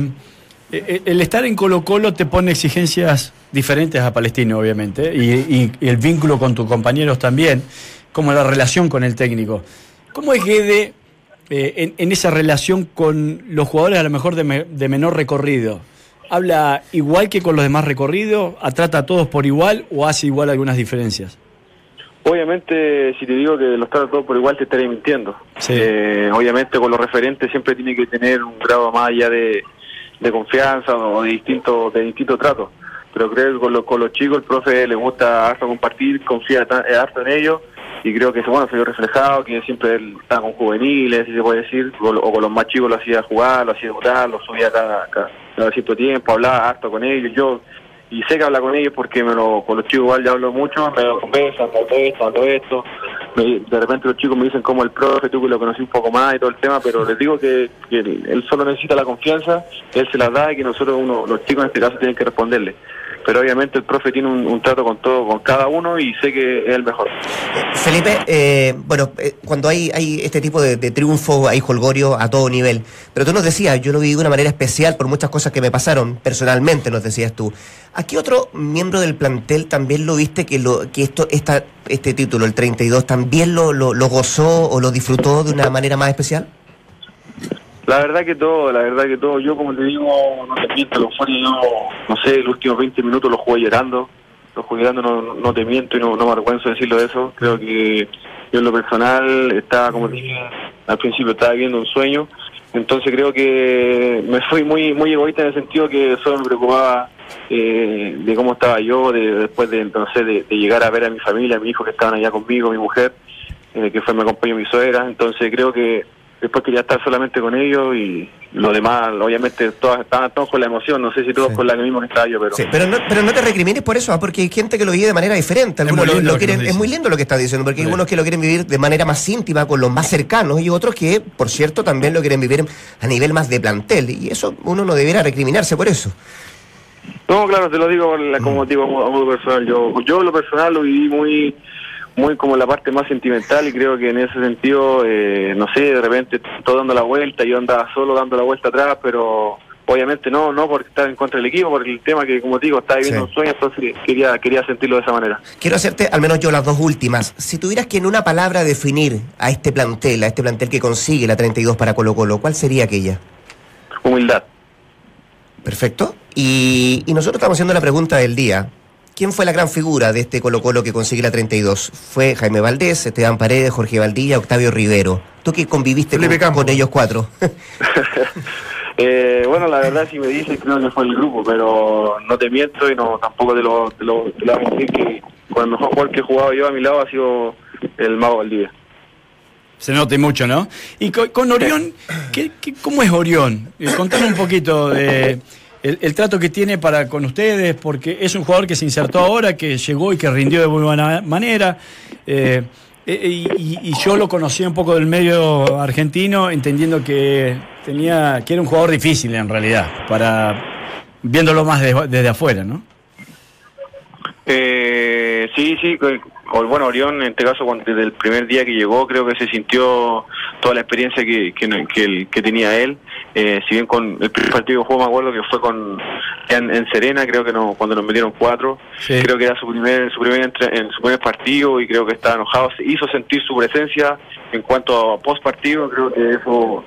eh, el estar en Colo Colo te pone exigencias diferentes a Palestino, obviamente, y, y el vínculo con tus compañeros también como la relación con el técnico. ¿Cómo es Guede eh, en, esa relación con los jugadores a lo mejor de, menor recorrido? ¿Habla igual que con los demás recorridos? ¿Trata a todos por igual o hace igual algunas diferencias? Obviamente, si te digo que los trata todos por igual, te estaré mintiendo. Eh, obviamente, con los referentes siempre tiene que tener un grado más allá de, confianza o de distinto, de distinto trato. Pero creo que con, los, con los chicos el profe le gusta harto compartir, confía harto en ellos y creo que bueno, se vio reflejado, que siempre él estaba con juveniles, si se puede decir, o, con los más chicos lo hacía jugar, lo hacía debutar, lo subía cada, cada, cierto tiempo, hablaba harto con ellos, yo y sé que habla con ellos porque me lo, con los chicos igual ya hablo mucho, me lo conversa, ando esto, ando esto, me- de repente los chicos me dicen como el profe, tú que lo conocí un poco más y todo el tema, pero les digo que, que él, él solo necesita la confianza, él se la da y que nosotros, uno, los chicos en este caso, tienen que responderle. Pero obviamente el profe tiene un, trato con todo, con cada uno y sé que es el mejor. Felipe, eh, bueno, eh, cuando hay, hay este tipo de, de triunfo, hay holgorio a todo nivel. Pero tú nos decías, yo lo viví de una manera especial por muchas cosas que me pasaron personalmente, nos decías tú. ¿A qué otro miembro del plantel también lo viste que, lo, que esto, esta, este título, el 32, también lo, lo gozó o lo disfrutó de una manera más especial? La verdad que todo, la verdad que todo. Yo, como te digo, no te miento, lo fue yo, no sé, los últimos 20 minutos los jugué llorando. Los jugué llorando, no, no te miento y no, no me avergüenzo de decirlo de eso. Creo que yo en lo personal estaba, como te dije, al principio estaba viviendo un sueño. Entonces creo que me fui muy muy egoísta en el sentido que solo me preocupaba eh, de cómo estaba yo, de, después de, sé, de, de llegar a ver a mi familia, a mi hijo que estaban allá conmigo, mi mujer, eh, que fue me acompañó mi suegra. Entonces creo que después quería estar solamente con ellos y lo demás, obviamente todas estaban todos con la emoción, no sé si todos Sí. con la misma que estaba yo, pero Sí, pero no, pero no te recrimines por eso, ¿ah? porque hay gente que lo vive de manera diferente. Algunos muy lo- quieren- es muy lindo lo que estás diciendo, porque hay Sí. algunos que lo quieren vivir de manera más íntima, con los más cercanos, y otros que, por cierto, también lo quieren vivir a nivel más de plantel. Y eso uno no debiera recriminarse por eso. No, claro, te lo digo la- como digo a modo personal. Yo, yo lo personal lo viví muy, muy como la parte más sentimental y creo que en ese sentido, eh, no sé, de repente todo dando la vuelta, yo andaba solo dando la vuelta atrás, pero obviamente no, no porque estar en contra del equipo, porque el tema que como te digo estaba viviendo Sí. un sueño, entonces quería, quería sentirlo de esa manera. Quiero hacerte, al menos yo, las dos últimas. Si tuvieras que en una palabra definir a este plantel, a este plantel que consigue la 32 para Colo Colo, ¿cuál sería aquella? Humildad. Perfecto. Y, y nosotros estamos haciendo la pregunta del día. ¿Quién fue la gran figura de este Colo Colo que consigue la 32? ¿Fue Jaime Valdés, Esteban Paredes, Jorge Valdilla, Octavio Rivero? Tú que conviviste con, ellos cuatro. Eh, bueno, la verdad, si me dices, creo que fue el grupo, pero no te miento y no tampoco te lo, te lo, te lo voy a decir que con el mejor jugador que he jugado yo a mi lado ha sido el Mago Valdivia. Se nota y mucho, ¿no? Y con, con Orión, ¿qué, qué- cómo es Orión? Eh, contame un poquito de el, trato que tiene para con ustedes, porque es un jugador que se insertó ahora, que llegó y que rindió de muy buena manera. eh, eh, y, y- yo lo conocí un poco del medio argentino, entendiendo que tenía que era un jugador difícil en realidad, para viéndolo más de- desde afuera, ¿no? Eh, sí, sí, bueno, Orión en este caso cuando, desde el primer día que llegó creo que se sintió toda la experiencia que, que, tenía él, Eh, si bien con el primer partido que jugó me acuerdo que fue con en, en Serena, creo que no, cuando nos metieron cuatro, Sí. creo que era su primer su primer entre- en su primer partido y creo que estaba enojado, se hizo sentir su presencia en cuanto a post partido, creo que eso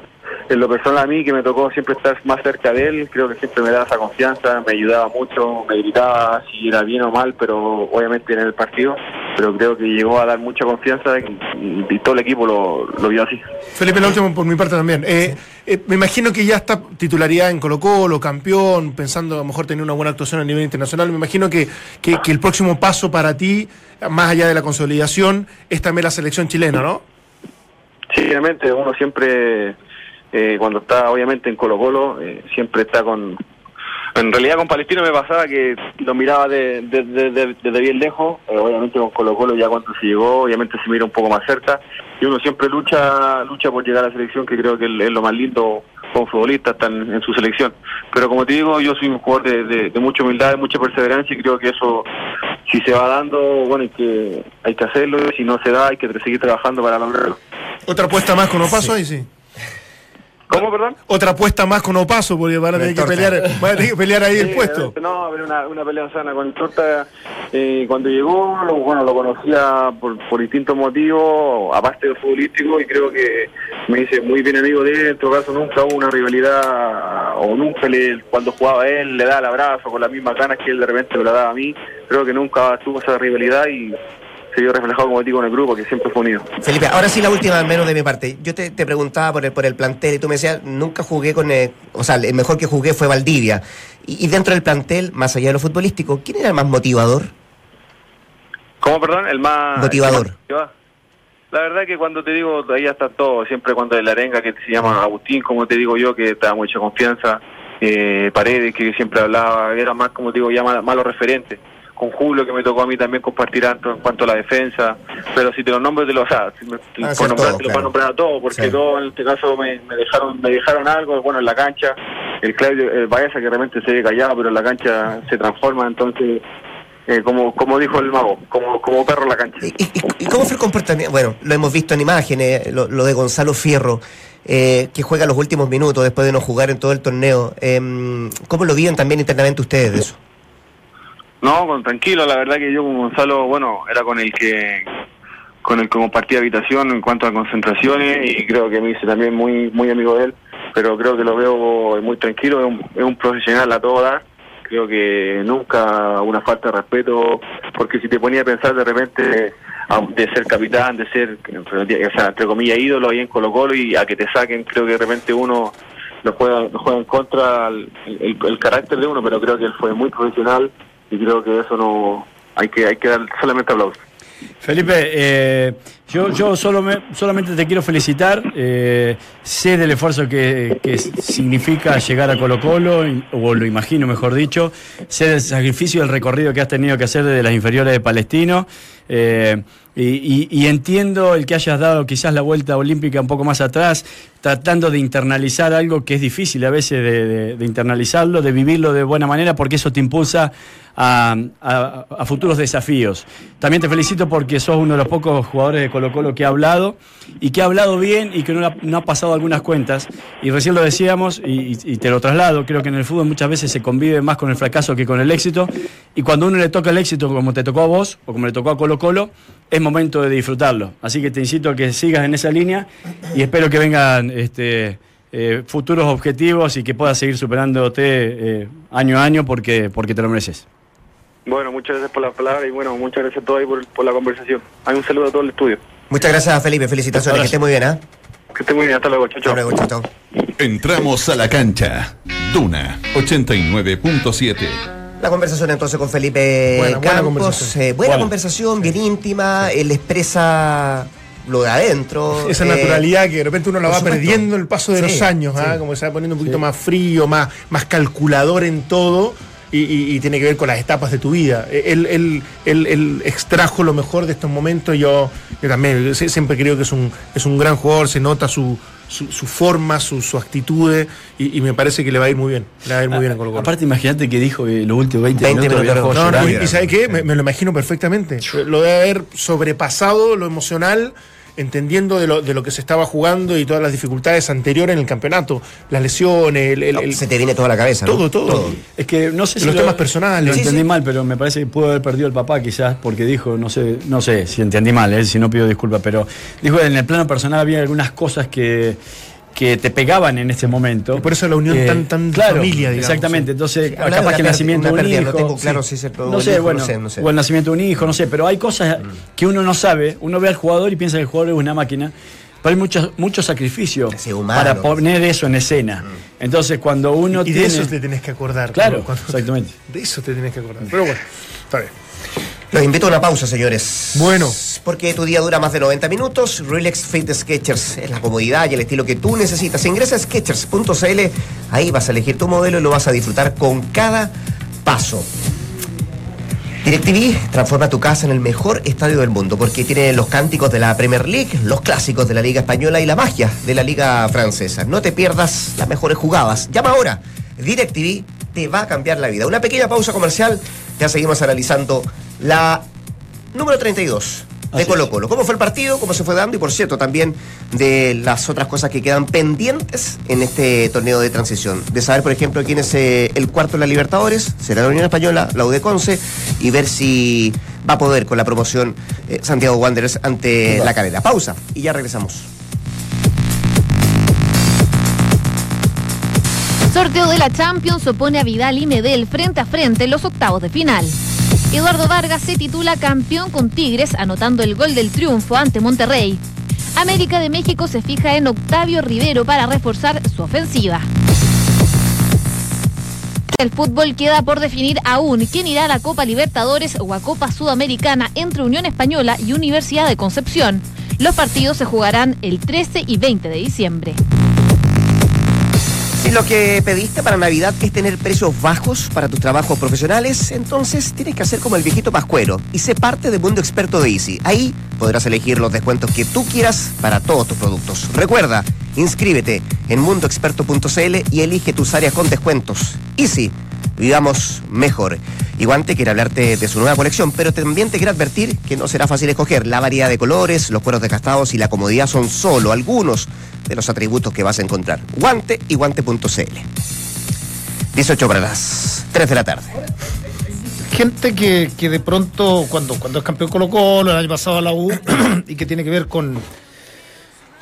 en lo personal a mí que me tocó siempre estar más cerca de él, creo que siempre me daba esa confianza, me ayudaba mucho, me gritaba si era bien o mal, pero obviamente en el partido, pero creo que llegó a dar mucha confianza y, y todo el equipo lo, lo vio así. Felipe, la última por mi parte también. Eh, eh, me imagino que ya está titularidad en Colo Colo, campeón, pensando a lo mejor tener una buena actuación a nivel internacional. Me imagino que, que, que el próximo paso para ti, más allá de la consolidación, es también la selección chilena, ¿no? Sí, obviamente uno siempre, eh, cuando está obviamente en Colo Colo, eh, siempre está con... En realidad con Palestino me pasaba que lo miraba de- de- de- de- desde bien lejos, eh, obviamente con Colo Colo ya cuando se llegó, obviamente se mira un poco más cerca, y uno siempre lucha lucha por llegar a la selección, que creo que es lo más lindo como futbolista, estar en, su selección. Pero como te digo, yo soy un jugador de, de- de mucha humildad, de mucha perseverancia, y creo que eso, si se va dando, bueno, hay que, hay que hacerlo, y si no se da, hay que seguir trabajando para lograrlo. Otra apuesta más con Opaso ahí sí. ¿Cómo, perdón? Otra apuesta más con Opaso, porque van a tener que pelear, van a tener que pelear ahí el Sí, puesto. obviamente No, pero una, una pelea sana con el Torta. eh, cuando llegó, lo, bueno, lo conocía por, por distintos motivos, aparte del futbolístico, y creo que me hice muy bien amigo de él. En todo caso, nunca hubo una rivalidad, o nunca le, cuando jugaba él le daba el abrazo con las mismas ganas que él de repente me la daba a mí. Creo que nunca tuvo esa rivalidad y se vio reflejado, como digo, en el grupo, que siempre fue unido. Felipe, ahora sí la última, al menos de mi parte. Yo te, te preguntaba por el, por el plantel y tú me decías, nunca jugué con... eh, o sea, el mejor que jugué fue Valdivia. Y, y dentro del plantel, más allá de lo futbolístico, ¿quién era el más motivador? ¿Cómo, perdón? El más... Motivador. el más. La verdad que cuando te digo, ahí ya está todo. Siempre cuando de la arenga que se llama Agustín, como te digo yo, que te da mucha confianza. Eh, Paredes, que siempre hablaba, era más, como te digo, ya los referentes. Con Julio, que me tocó a mí también compartir tanto en cuanto a la defensa, pero si te los nombres de los, o sea, si me- Ah, por nombrar, todo, te lo claro. puedo nombrar a todos, porque Sí. todos en este caso me, me dejaron me dejaron algo, bueno, en la cancha, el Claudio el Baeza que realmente se ve callado, pero en la cancha se transforma, entonces, eh, como como dijo el mago, como como perro en la cancha. ¿Y, y- y cómo fue el comportamiento? Bueno, lo hemos visto en imágenes, lo, lo de Gonzalo Fierro, eh, que juega los últimos minutos después de no jugar en todo el torneo. Em, ¿Cómo lo viven también internamente ustedes de eso? No, con, tranquilo, la verdad que yo con Gonzalo, bueno, era con el que con el que compartía habitación en cuanto a concentraciones y creo que me hice también muy muy amigo de él, pero creo que lo veo muy tranquilo, es un, es un profesional a todo creo que nunca una falta de respeto, porque si te ponía a pensar de repente a- de ser capitán, de ser, o sea, entre comillas, ídolo ahí en Colo Colo y a que te saquen, creo que de repente uno lo juega, lo juega en contra el carácter de uno, pero creo que él fue muy profesional y creo que eso no hay que hay que dar solamente aplausos. Felipe, eh, yo, yo solo me- solamente te quiero felicitar. eh, sé del esfuerzo que, que significa llegar a Colo Colo, o lo imagino mejor dicho. Sé del sacrificio y el recorrido que has tenido que hacer desde las inferiores de Palestino. eh, y, y- entiendo el que hayas dado quizás la vuelta olímpica un poco más atrás, tratando de internalizar algo que es difícil a veces de, internalizarlo, de vivirlo de buena manera, porque eso te impulsa a, futuros desafíos. También te felicito porque sos uno de los pocos jugadores de Colo Colo que ha hablado y que ha hablado bien y que no ha, no ha pasado algunas cuentas. Y recién lo decíamos y, y- te lo traslado, creo que en el fútbol muchas veces se convive más con el fracaso que con el éxito. Y cuando uno le toca el éxito como te tocó a vos o como le tocó a Colo Colo, es momento de disfrutarlo. Así que te incito a que sigas en esa línea y espero que vengan este, eh, futuros objetivos y que puedas seguir superándote eh, año a año porque, porque te lo mereces. Bueno, muchas gracias por la palabra y bueno, muchas gracias a todos ahí por, por la conversación. Hay un saludo a todo el estudio. Muchas gracias, Felipe. Felicitaciones. Que esté muy bien, ¿ah? Que esté muy bien, hasta luego, chao, chao. Hasta luego, chao, chao. Entramos a la cancha. Duna 89.7. La conversación entonces con Felipe Buena, buena Campos. conversación. eh, buena Buena. conversación, bien íntima. Él expresa lo de adentro. Esa eh, naturalidad que de repente uno la va supuesto. perdiendo en el paso de Sí, los años, ¿ah? sí. como se va poniendo un poquito más frío, más, más calculador en todo. Y, y- y tiene que ver con las etapas de tu vida. Él, él- él- él extrajo lo mejor de estos momentos. Yo, yo también sie- siempre creo que es un, es un gran jugador, se nota su, su, su forma, su, su actitudes, y, y me parece que le va a ir muy bien. Le va a ir muy bien a Colo Colo. Aparte, imagínate que dijo los últimos 20, 20 minutos minutos, No, no, y, y ¿sabe qué? Me, me lo imagino perfectamente. Lo debe haber sobrepasado lo emocional, entendiendo de lo, de lo que se estaba jugando y todas las dificultades anteriores en el campeonato, las lesiones, el, el- no, el- se te viene toda la cabeza. ¿no? todo, todo. Es que no sé si Los lo- temas personales. Lo Sí, entendí sí. mal, pero me parece que pudo haber perdido el papá quizás porque dijo, no sé, no sé si entendí mal, eh, si no pido disculpas, pero dijo en el plano personal había algunas cosas que que te pegaban en ese momento. Eh, Y por eso la unión tan- tan claro, familia, digamos, Exactamente, sí. entonces de capaz que el nacimiento de un pérdida, no hijo. tengo claro sí. si es el no hijo, sé, no bueno, sé, no sé. o el nacimiento de un hijo, no sé, pero hay cosas que uno no sabe, uno ve al jugador y piensa que el jugador es una máquina. Pero hay mucho, mucho sacrificio humano. para poner eso en escena. Entonces, cuando uno y de tiene. eso te tenés que acordar. Claro, cuando- exactamente. De eso te tenés que acordar. Pero bueno, está bien. Los invito a una pausa, señores. Bueno. Porque tu día dura más de 90 minutos. Relax Fit Sketchers es la comodidad y el estilo que tú necesitas. Ingresa a Sketchers.cl, ahí vas a elegir tu modelo y lo vas a disfrutar con cada paso. DirecTV transforma tu casa en el mejor estadio del mundo porque tiene los cánticos de la Premier League, los clásicos de la Liga Española y la magia de la Liga Francesa. No te pierdas las mejores jugadas. Llama ahora. DirecTV te va a cambiar la vida. Una pequeña pausa comercial. Ya seguimos analizando la número 32 de Así Colo. Colo. ¿Cómo fue el partido? ¿Cómo se fue dando? Y por cierto, también de las otras cosas que quedan pendientes en este torneo de transición. De saber, por ejemplo, quién es eh, el cuarto en la Libertadores, será la Unión Española, la UD Conce, y ver si va a poder con la promoción eh, Santiago Wanderers ante la carrera. Pausa y ya regresamos. Sorteo de la Champions opone a Vidal y Medel frente a frente en los octavos de final. Eduardo Vargas se titula campeón con Tigres, anotando el gol del triunfo ante Monterrey. América de México se fija en Octavio Rivero para reforzar su ofensiva. El fútbol queda por definir aún quién irá a la Copa Libertadores o a Copa Sudamericana entre Unión Española y Universidad de Concepción. Los partidos se jugarán el 13 y 20 de diciembre. Si lo que pediste para Navidad es tener precios bajos para tus trabajos profesionales, entonces tienes que hacer como el viejito Pascuero y sé parte del mundo experto de Easy. Ahí podrás elegir los descuentos que tú quieras para todos tus productos. Recuerda, inscríbete en mundoexperto.cl y elige tus áreas con descuentos. Easy, vivamos mejor. Y Guante quiere hablarte de su nueva colección, pero también te quiere advertir que no será fácil escoger. La variedad de colores, los cueros desgastados y la comodidad son solo algunos de los atributos que vas a encontrar. Guante y guante.cl. 18 para las 3 de la tarde. Gente que, que de pronto, cuando, cuando es campeón Colo Colo, el año pasado a la U, y que tiene que ver con,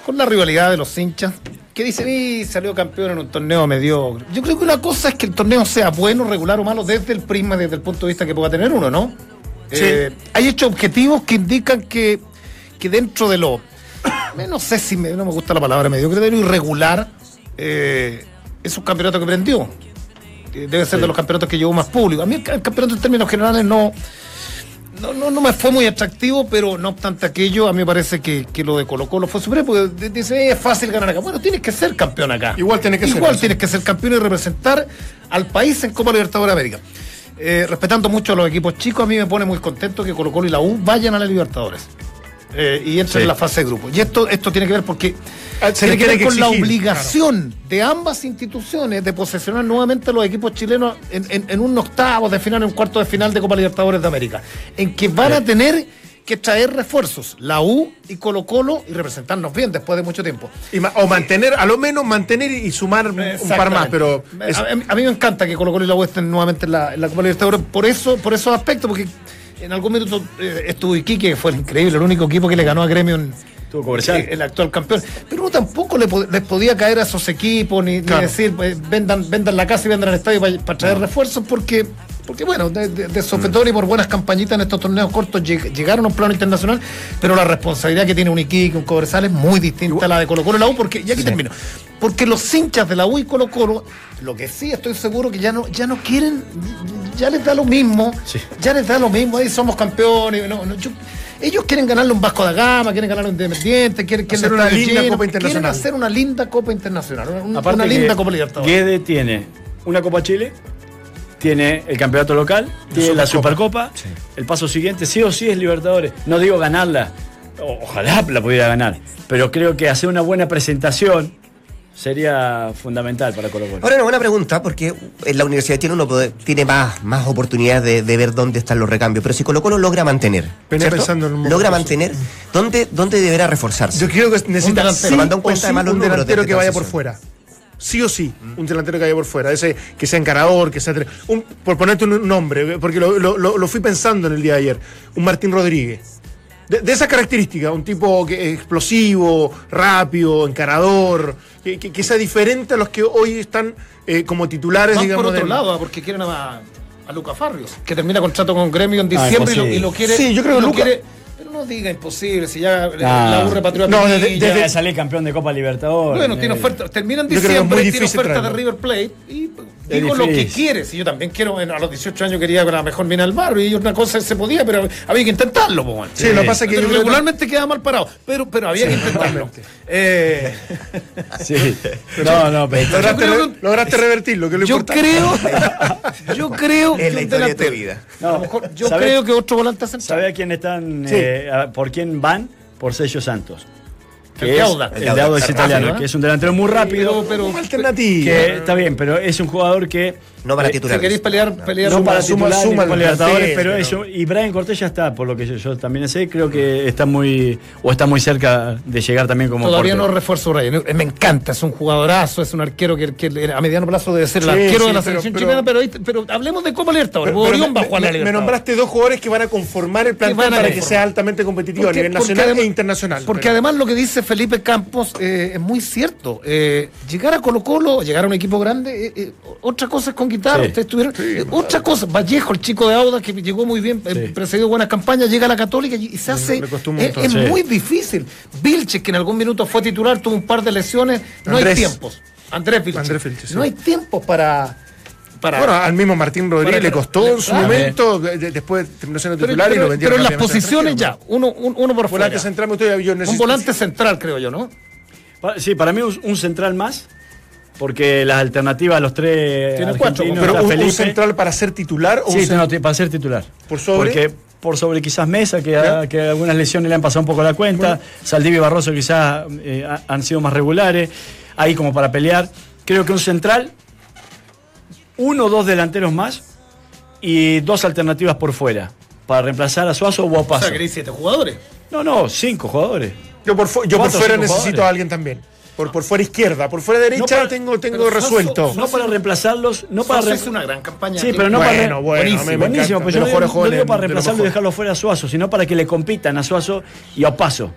con la rivalidad de los hinchas, que dicen, y salió campeón en un torneo mediocre. Yo creo que una cosa es que el torneo sea bueno, regular o malo desde el prisma, desde el punto de vista que pueda tener uno, ¿no? Eh, hay hechos objetivos que indican que, que dentro de lo, no sé si me, no me gusta la palabra mediocre, de lo irregular, eh, es un campeonato que prendió. Eh, Debe ser de los campeonatos que llevó más público. A mí el, ca- el campeonato en términos generales no, no, no, no me fue muy atractivo, pero no obstante aquello, a mí me parece que, que lo de Colo Colo fue supremo, porque dice, "Eh, es fácil ganar acá. Bueno, tienes que ser campeón acá. Igual tienes que ser Igual eso. tienes que ser campeón y representar al país en Copa Libertadores de América. Eh, respetando mucho a los equipos chicos, a mí me pone muy contento que Colo Colo y la U vayan a la Libertadores. Eh, y entren Sí. en la fase de grupo. Y esto, esto tiene que ver porque Ah, se tiene que ver con la obligación de ambas instituciones de posesionar nuevamente a los equipos chilenos en, en- en un octavo de final, en un cuarto de final de Copa Libertadores de América. En que van a tener que traer refuerzos, la U y Colo Colo, y representarnos bien después de mucho tiempo. Y ma- o mantener, a lo menos mantener y sumar un- par más, pero A- es- a, a mí me encanta que Colo Colo y la U estén nuevamente en la, en la Copa Libertadores por eso, por esos aspectos, porque en algún minuto eh, estuvo Iquique, que fue increíble, el único equipo que le ganó a Gremio en, comercial. el actual campeón. Pero uno tampoco le po- les podía caer a esos equipos, ni, decir, pues, vendan, vendan la casa y vendan el estadio para traer refuerzos, porque, porque bueno, de, de, de y por buenas campañitas en estos torneos cortos lleg- llegaron a un plano internacional, pero la responsabilidad que tiene un Iquique, un Cobresal es muy distinta a la de Colo Colo y la U, porque, y aquí termino, porque los hinchas de la U y Colo Colo, lo que sí estoy seguro que ya no, ya no quieren, ya les da lo mismo, ya les da lo mismo, ahí somos campeones, no, no, yo- ellos quieren ganarle un Vasco da Gama, quieren ganarle un Independiente, quieren, quieren Hacer una linda lleno, Copa Internacional. Quieren hacer una linda Copa Internacional, una, Aparte una linda Copa Libertadores. Guede tiene una Copa Chile, tiene el campeonato local, tiene la Supercopa. El paso siguiente, sí o sí, es Libertadores. No digo ganarla, ojalá la pudiera ganar, pero creo que hacer una buena presentación sería fundamental para Colo Colo. Ahora, una buena pregunta, porque en la Universidad de Chile uno puede- tiene más, más oportunidades de, de ver dónde están los recambios, pero si Colo Colo logra mantener, un logra mantener, ¿dónde, ¿dónde deberá reforzarse? Yo creo que necesita delantero, sí tomando en o cuenta sí además los un de delantero que vaya por fuera. Sí o sí, un delantero que vaya por fuera. Ese que sea encarador, que sea. un- por ponerte un nombre, porque lo- lo fui pensando en el día de ayer. Un Martín Rodríguez. De, de esas características, un tipo que explosivo, rápido, encarador, que, que- que sea diferente a los que hoy están eh, como titulares, Van digamos. por otro del- lado, porque quieren a, a Luca Farrios, que termina contrato con Gremio en Ah, diciembre y, lo, imposible. y lo quiere. Sí, yo creo que Luca- quiere- pero no diga imposible, si ya eh, Ah. la U repatrió a No, Pinilla. desde- Debe salir campeón de Copa Libertadores. Bueno, tiene oferta, termina en Yo creo que es diciembre, tiene oferta de. River Plate y Es digo lo que quiere. Si yo también quiero, a los 18 años quería con la mejor mina del barrio y una cosa se podía, pero había que intentarlo, po. Sí, lo que pasa es que regularmente queda mal parado, pero, pero había que intentarlo. Eh, Sí. No, no, pero. Lograste, Yo creo lograste revertirlo, que lo yo creo, yo creo Es la que un historia de tu vida. No, a lo mejor yo ¿sabe- creo que otro volante central. ¿Sabe a quién están? Sí. eh, a- ¿Por quién van? Por Sello Santos. El Que de es- Auda. El de Auda es italiano, que es un delantero muy rápido. Pero, pero Como alternativa. que está bien, pero es un jugador que. No para eh, titular. si queréis pelear, pelear No suma- para suma- titular suma Libertadores, pero pero- eso. Y Brian Cortés ya está, por lo que yo, yo también sé, creo que está muy. o está muy cerca de llegar también como Todavía portero. no refuerzo Reyes. Me encanta, es un jugadorazo, es un arquero que, que a mediano plazo debe ser el Sí, arquero sí, de la selección pero- chilena, pero, hablemos de Copa Libertadores. Pero- pero Orión me, va a jugar la me- me Libertadores. nombraste dos jugadores que van a conformar el plantel para que sea altamente competitivo Porque- a nivel nacional además- e internacional. Porque Pero- además lo que dice Felipe Campos eh, es muy cierto. Eh, llegar a Colo Colo, llegar a un equipo grande, eh, eh, otra cosa es Sí. Ustedes tuvieron, eh, otra cosa, Vallejo, el chico de Auda, que llegó muy bien, eh, Sí. precedió buenas campañas, llega a la Católica y, se hace. es montón. es Sí. muy difícil. Vilches, que en algún minuto fue titular, tuvo un par de lesiones. No hay tiempos. Andrés Vilches. Andrés Vilches, sí. No hay tiempos para. para Bueno, al mismo Martín Rodríguez Para- le costó en su Claro. momento, de- de- después terminó siendo pero, titular y lo vendieron pero en las posiciones ya, uno, un- uno por fuera. Volante central, me estoy yo Un volante central, creo yo, ¿no? Sí, para mí un, un central más porque las alternativas a los tres Tiene cuatro, Pero un, central para ser titular o Sí, no, para ser titular. ¿Por sobre? Porque por sobre quizás Mesa, que, ha- que algunas lesiones le han pasado un poco la cuenta. Saldivia y Barroso quizás eh, ha- han sido más regulares. Ahí como para pelear. Creo que un central, uno o dos delanteros más y dos alternativas por fuera. Para reemplazar a Suazo o a O Opaso. sea, queréis siete jugadores. No, no, cinco jugadores. Yo por, fu- yo por Cuatro o fuera necesito jugadores. a alguien también. Por, por fuera izquierda, por fuera derecha para- tengo, tengo resuelto. No para reemplazarlos, no para re- hizo una gran campaña. Sí, pero no para Bueno, bueno, buenísimo, me buenísimo, pero yo los no, digo para reemplazarlo y dejarlo fuera a Suazo, sino para que le compitan a Suazo y a Paso.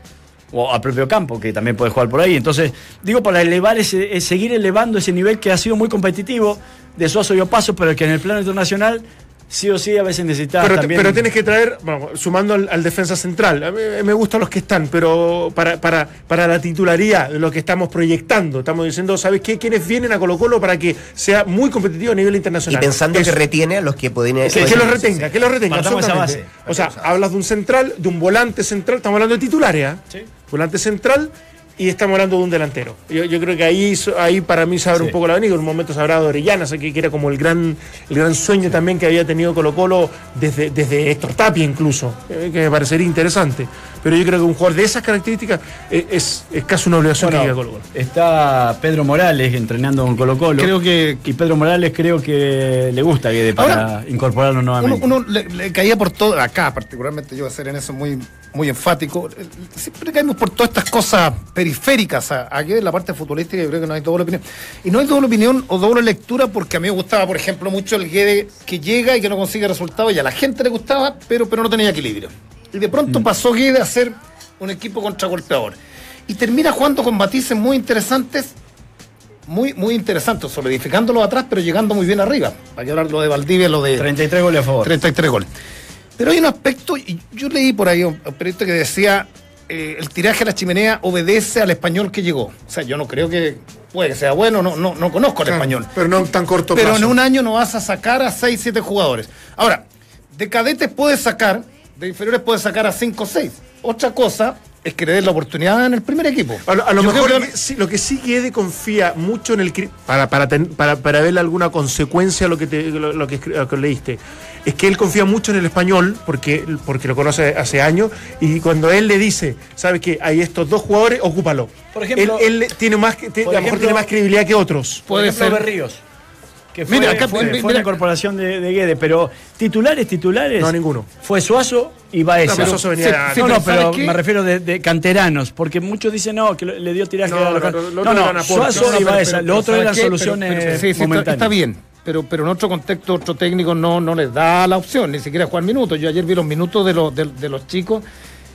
O a propio campo, que también puede jugar por ahí. Entonces, digo para elevar ese, eh, seguir elevando ese nivel que ha sido muy competitivo de Suazo y Opaso, pero que en el plano internacional sí o sí a veces necesita Pero, también. pero tienes que traer, bueno, sumando al, al defensa central, a mí me gustan los que están, pero para, para, para la titularidad, lo que estamos proyectando, estamos diciendo, ¿sabes qué? ¿Quiénes vienen a Colo Colo para que sea muy competitivo a nivel Y internacional? pensando Eso. que retiene a los que podrían Que, que los retenga, que los retenga. Esa absolutamente. base. O sea, hablas de un central, de un volante central, estamos hablando de titulares, ¿ah? Sí. Volante central y estamos hablando de un delantero. Yo, yo creo que ahí, ahí para mí se abre un poco la avenida. En un momento se hablaba de Orellana, sé que que era como el gran, el gran sueño también que había tenido Colo Colo desde, desde Héctor Tapia incluso, eh, que me parecería interesante. Pero yo creo que un jugador de esas características eh, es, es casi una obligación Bueno, que llegue a Colo Colo. está Pedro Morales entrenando con Colo Colo. Creo que- Y Pedro Morales creo que le gusta a Guede para incorporarlo Uno, nuevamente. uno le, le caía por todo, acá particularmente yo voy a ser en eso muy, muy enfático, siempre caemos por todas estas cosas periféricas, a- aquí en la parte futbolística yo creo que no hay doble opinión. Y no hay doble opinión o doble lectura porque a mí me gustaba, por ejemplo, mucho el Guede que llega y que no consigue resultados y a la gente le gustaba, pero, pero no tenía equilibrio. Y de pronto pasó Guede a ser un equipo contragolpeador. Y termina jugando con matices muy interesantes muy, muy interesantes, solidificándolo atrás, pero llegando muy bien arriba. Hay que hablar lo de Valdivia, lo de 33 goles a favor. 33 goles. Pero hay un aspecto, y yo leí por ahí un un periodista que decía, eh, el tiraje a la chimenea obedece al español que llegó. O sea, yo no creo que, puede que sea bueno, no, no, no conozco al español. Pero no tan corto Pero plazo. en un año no vas a sacar a 6, 7 jugadores. Ahora, de cadetes puedes sacar, de inferiores puedes sacar a 5 o 6. Otra cosa es que le des la oportunidad en el primer equipo. A lo, a lo mejor creo que- que- sí, lo que sí Guede confía mucho en el para para, ten- para para verle alguna consecuencia a lo que te, lo, lo que, lo leíste es que él confía mucho en el español porque porque lo conoce hace años y cuando él le dice sabes que hay estos dos jugadores ocúpalo Por ejemplo- él, él tiene más que- te- a lo mejor tiene más credibilidad que otros Por Puede ejemplo, ser. Berríos. Que fue, Mira, acá- fue, mira, fue mira. una incorporación de, de Guede, pero titulares, titulares. No, ninguno. Fue Suazo y Baeza. No, pero Suazo venía no, no, pero me refiero de, de canteranos, porque muchos dicen no, que le dio tiraje No, a los no, No, no. Suazo No, no, y Baeza. Lo otro ¿sabes eran soluciones pero- sí, sí, está- momentáneas. Está, bien, pero, pero en otro contexto, otro técnico no, no les da la opción, ni siquiera jugar minutos. Yo ayer vi los minutos de los, de, de los chicos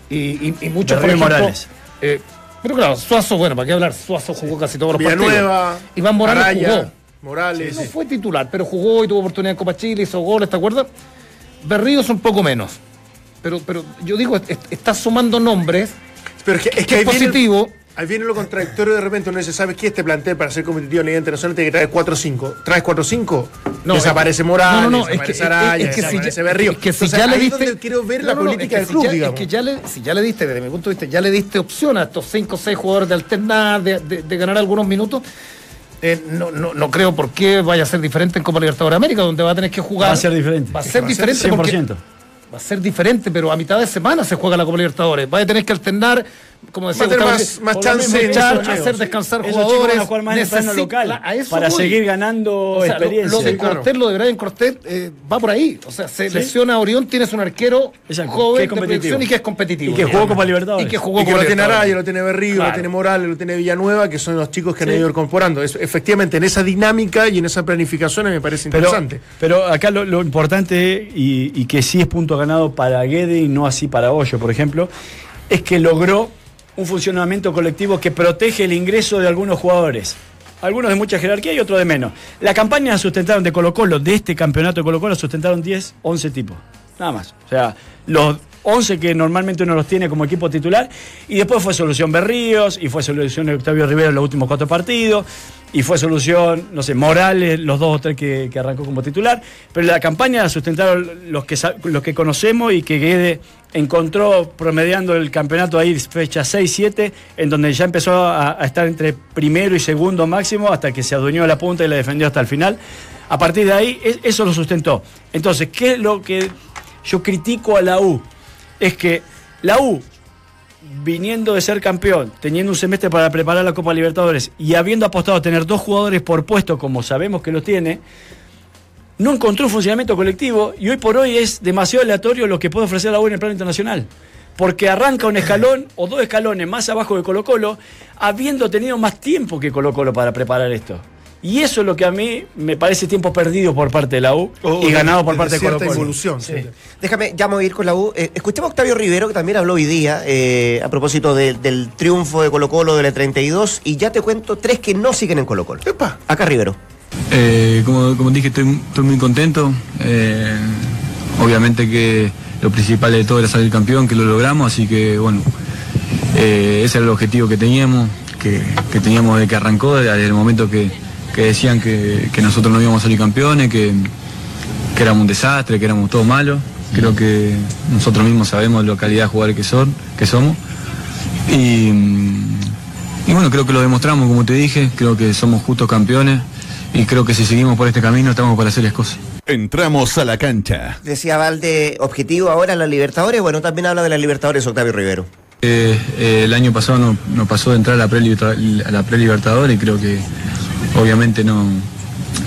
y, y, y muchos, por ejemplo, Morales. eh, pero claro, Suazo, bueno, ¿para qué hablar? Suazo jugó casi todos los Villanueva partidos. Iván Morales Araya, jugó. Morales No fue titular, pero jugó y tuvo oportunidad en Copa Chile, hizo goles, ¿te acuerdas? Berríos un poco menos. Pero, pero yo digo, est- está sumando nombres, pero es que, es que que es viene- positivo. Ahí viene lo contradictorio de repente, uno dice, ¿sabes qué? Este plantel para ser competitivo a nivel internacional tiene que traer 4 o 5. ¿Traes 4 o 5? No, desaparece es que- Morales, no, no, es desaparece que- es- Araya, es que si desaparece ya- Berrío. es que si Entonces, ya le es diste- quiero ver la política es del que club, si ya, digamos. Es que ya le, si ya le diste, desde mi punto de vista, ya le diste opción a estos 5 o 6 jugadores de alternar, de, de- de ganar algunos minutos. Eh, no, no, no creo por qué vaya a ser diferente en Copa Libertadores de América, donde va a tener que jugar. Va a ser diferente. Va a ser va diferente porque 100%. Va a ser diferente, pero a mitad de semana se juega la Copa Libertadores. Va a tener que alternar, como decía Va a tener más- más chance esos hacer descansar Esos chicos jugadores. van a jugar más en el plano necesita- local a eso para voy. seguir ganando O sea, lo- experiencia. Lo, de Sí, claro. Cortés, lo de Brian Cortés, eh, va por ahí. O sea, se Sí. lesiona a Orión, tienes un arquero Exacto, joven de proyección y que es competitivo. Y que jugó Copa Libertadores. Y que jugó Y que Copa lo tiene. Araya, lo tiene Berrío, Claro. lo tiene Morales, lo tiene Villanueva, que son los chicos que han ido incorporando. Es- efectivamente, en esa dinámica y en esa planificación me parece Pero, interesante. pero acá lo, lo importante y, y que sí es punto ganado para Guede y no así para Hoyo, por ejemplo, es que logró un funcionamiento colectivo que protege el ingreso de algunos jugadores. Algunos de mucha jerarquía y otros de menos. La campaña sustentaron de Colo Colo, de este campeonato de Colo Colo, sustentaron 10, 11 tipos. Nada más. O sea, los 11 que normalmente uno los tiene como equipo titular. Y después fue solución Berríos, y fue solución Octavio Rivero en los últimos cuatro partidos. Y fue solución, no sé, Morales, los dos o tres que, que arrancó como titular. Pero la campaña la sustentaron los que, los que conocemos y que Guede encontró promediando el campeonato ahí fecha 6-7, en donde ya empezó a, estar entre primero y segundo máximo hasta que se adueñó la punta y la defendió hasta el final. A partir de ahí, es- eso lo sustentó. Entonces, ¿qué es lo que yo critico a la U? Es que la U, viniendo de ser campeón, teniendo un semestre para preparar la Copa Libertadores y habiendo apostado a tener dos jugadores por puesto, como sabemos que los tiene, no encontró un funcionamiento colectivo y hoy por hoy es demasiado aleatorio lo que puede ofrecer la U en el plano internacional. Porque arranca un escalón o dos escalones más abajo de Colo Colo, habiendo tenido más tiempo que Colo Colo para preparar esto. Y eso es lo que a mí me parece tiempo perdido por parte de la U y o ganado por de parte de Colo evolución, Sí. sí. Déjame, ya me voy a ir con la U. Eh, escuchemos a Octavio Rivero, que también habló hoy día, eh, a propósito de- del triunfo de Colo Colo de la 32, y ya te cuento tres que no siguen en Colo Colo. Epa. Acá Rivero. Eh, como, como dije, estoy, estoy muy contento. Eh, obviamente que lo principal de todo era salir campeón, que lo logramos, así que bueno, eh, ese era el objetivo que teníamos, que, que teníamos de que arrancó, desde el momento que, que decían que, que nosotros no íbamos a salir campeones, que, que éramos un desastre, que éramos todos malos. Creo que nosotros mismos sabemos la calidad de jugadores que, son, que somos. Y, mm, y bueno, creo que lo demostramos, como te dije, creo que somos justos campeones y creo que si seguimos por este camino estamos para hacer las cosas. Entramos a la cancha. Decía Valde, objetivo ahora la Libertadores. Bueno, también habla de la Libertadores Octavio Rivero. Eh, eh, el año pasado no- nos pasó de entrar a la pre-liberta- a la pre-libertadores y creo que obviamente no,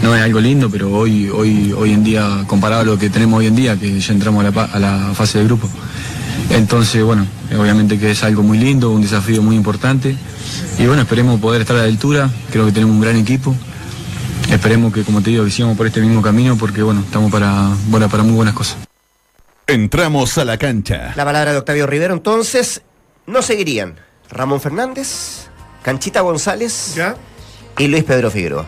no es algo lindo, pero hoy, hoy, hoy en día, comparado a lo que tenemos hoy en día, que ya entramos a la, pa- a la fase de grupo. Entonces, bueno, obviamente que es algo muy lindo, un desafío muy importante. Y bueno, esperemos poder estar a la altura, creo que tenemos un gran equipo. Esperemos que, como te digo, que sigamos por este mismo camino porque, bueno, estamos para, bueno, para muy buenas cosas. Entramos a la cancha. La palabra de Octavio Rivero, entonces, no seguirían Ramón Fernández, Canchita González ¿Ya? Y Luis Pedro Figueroa.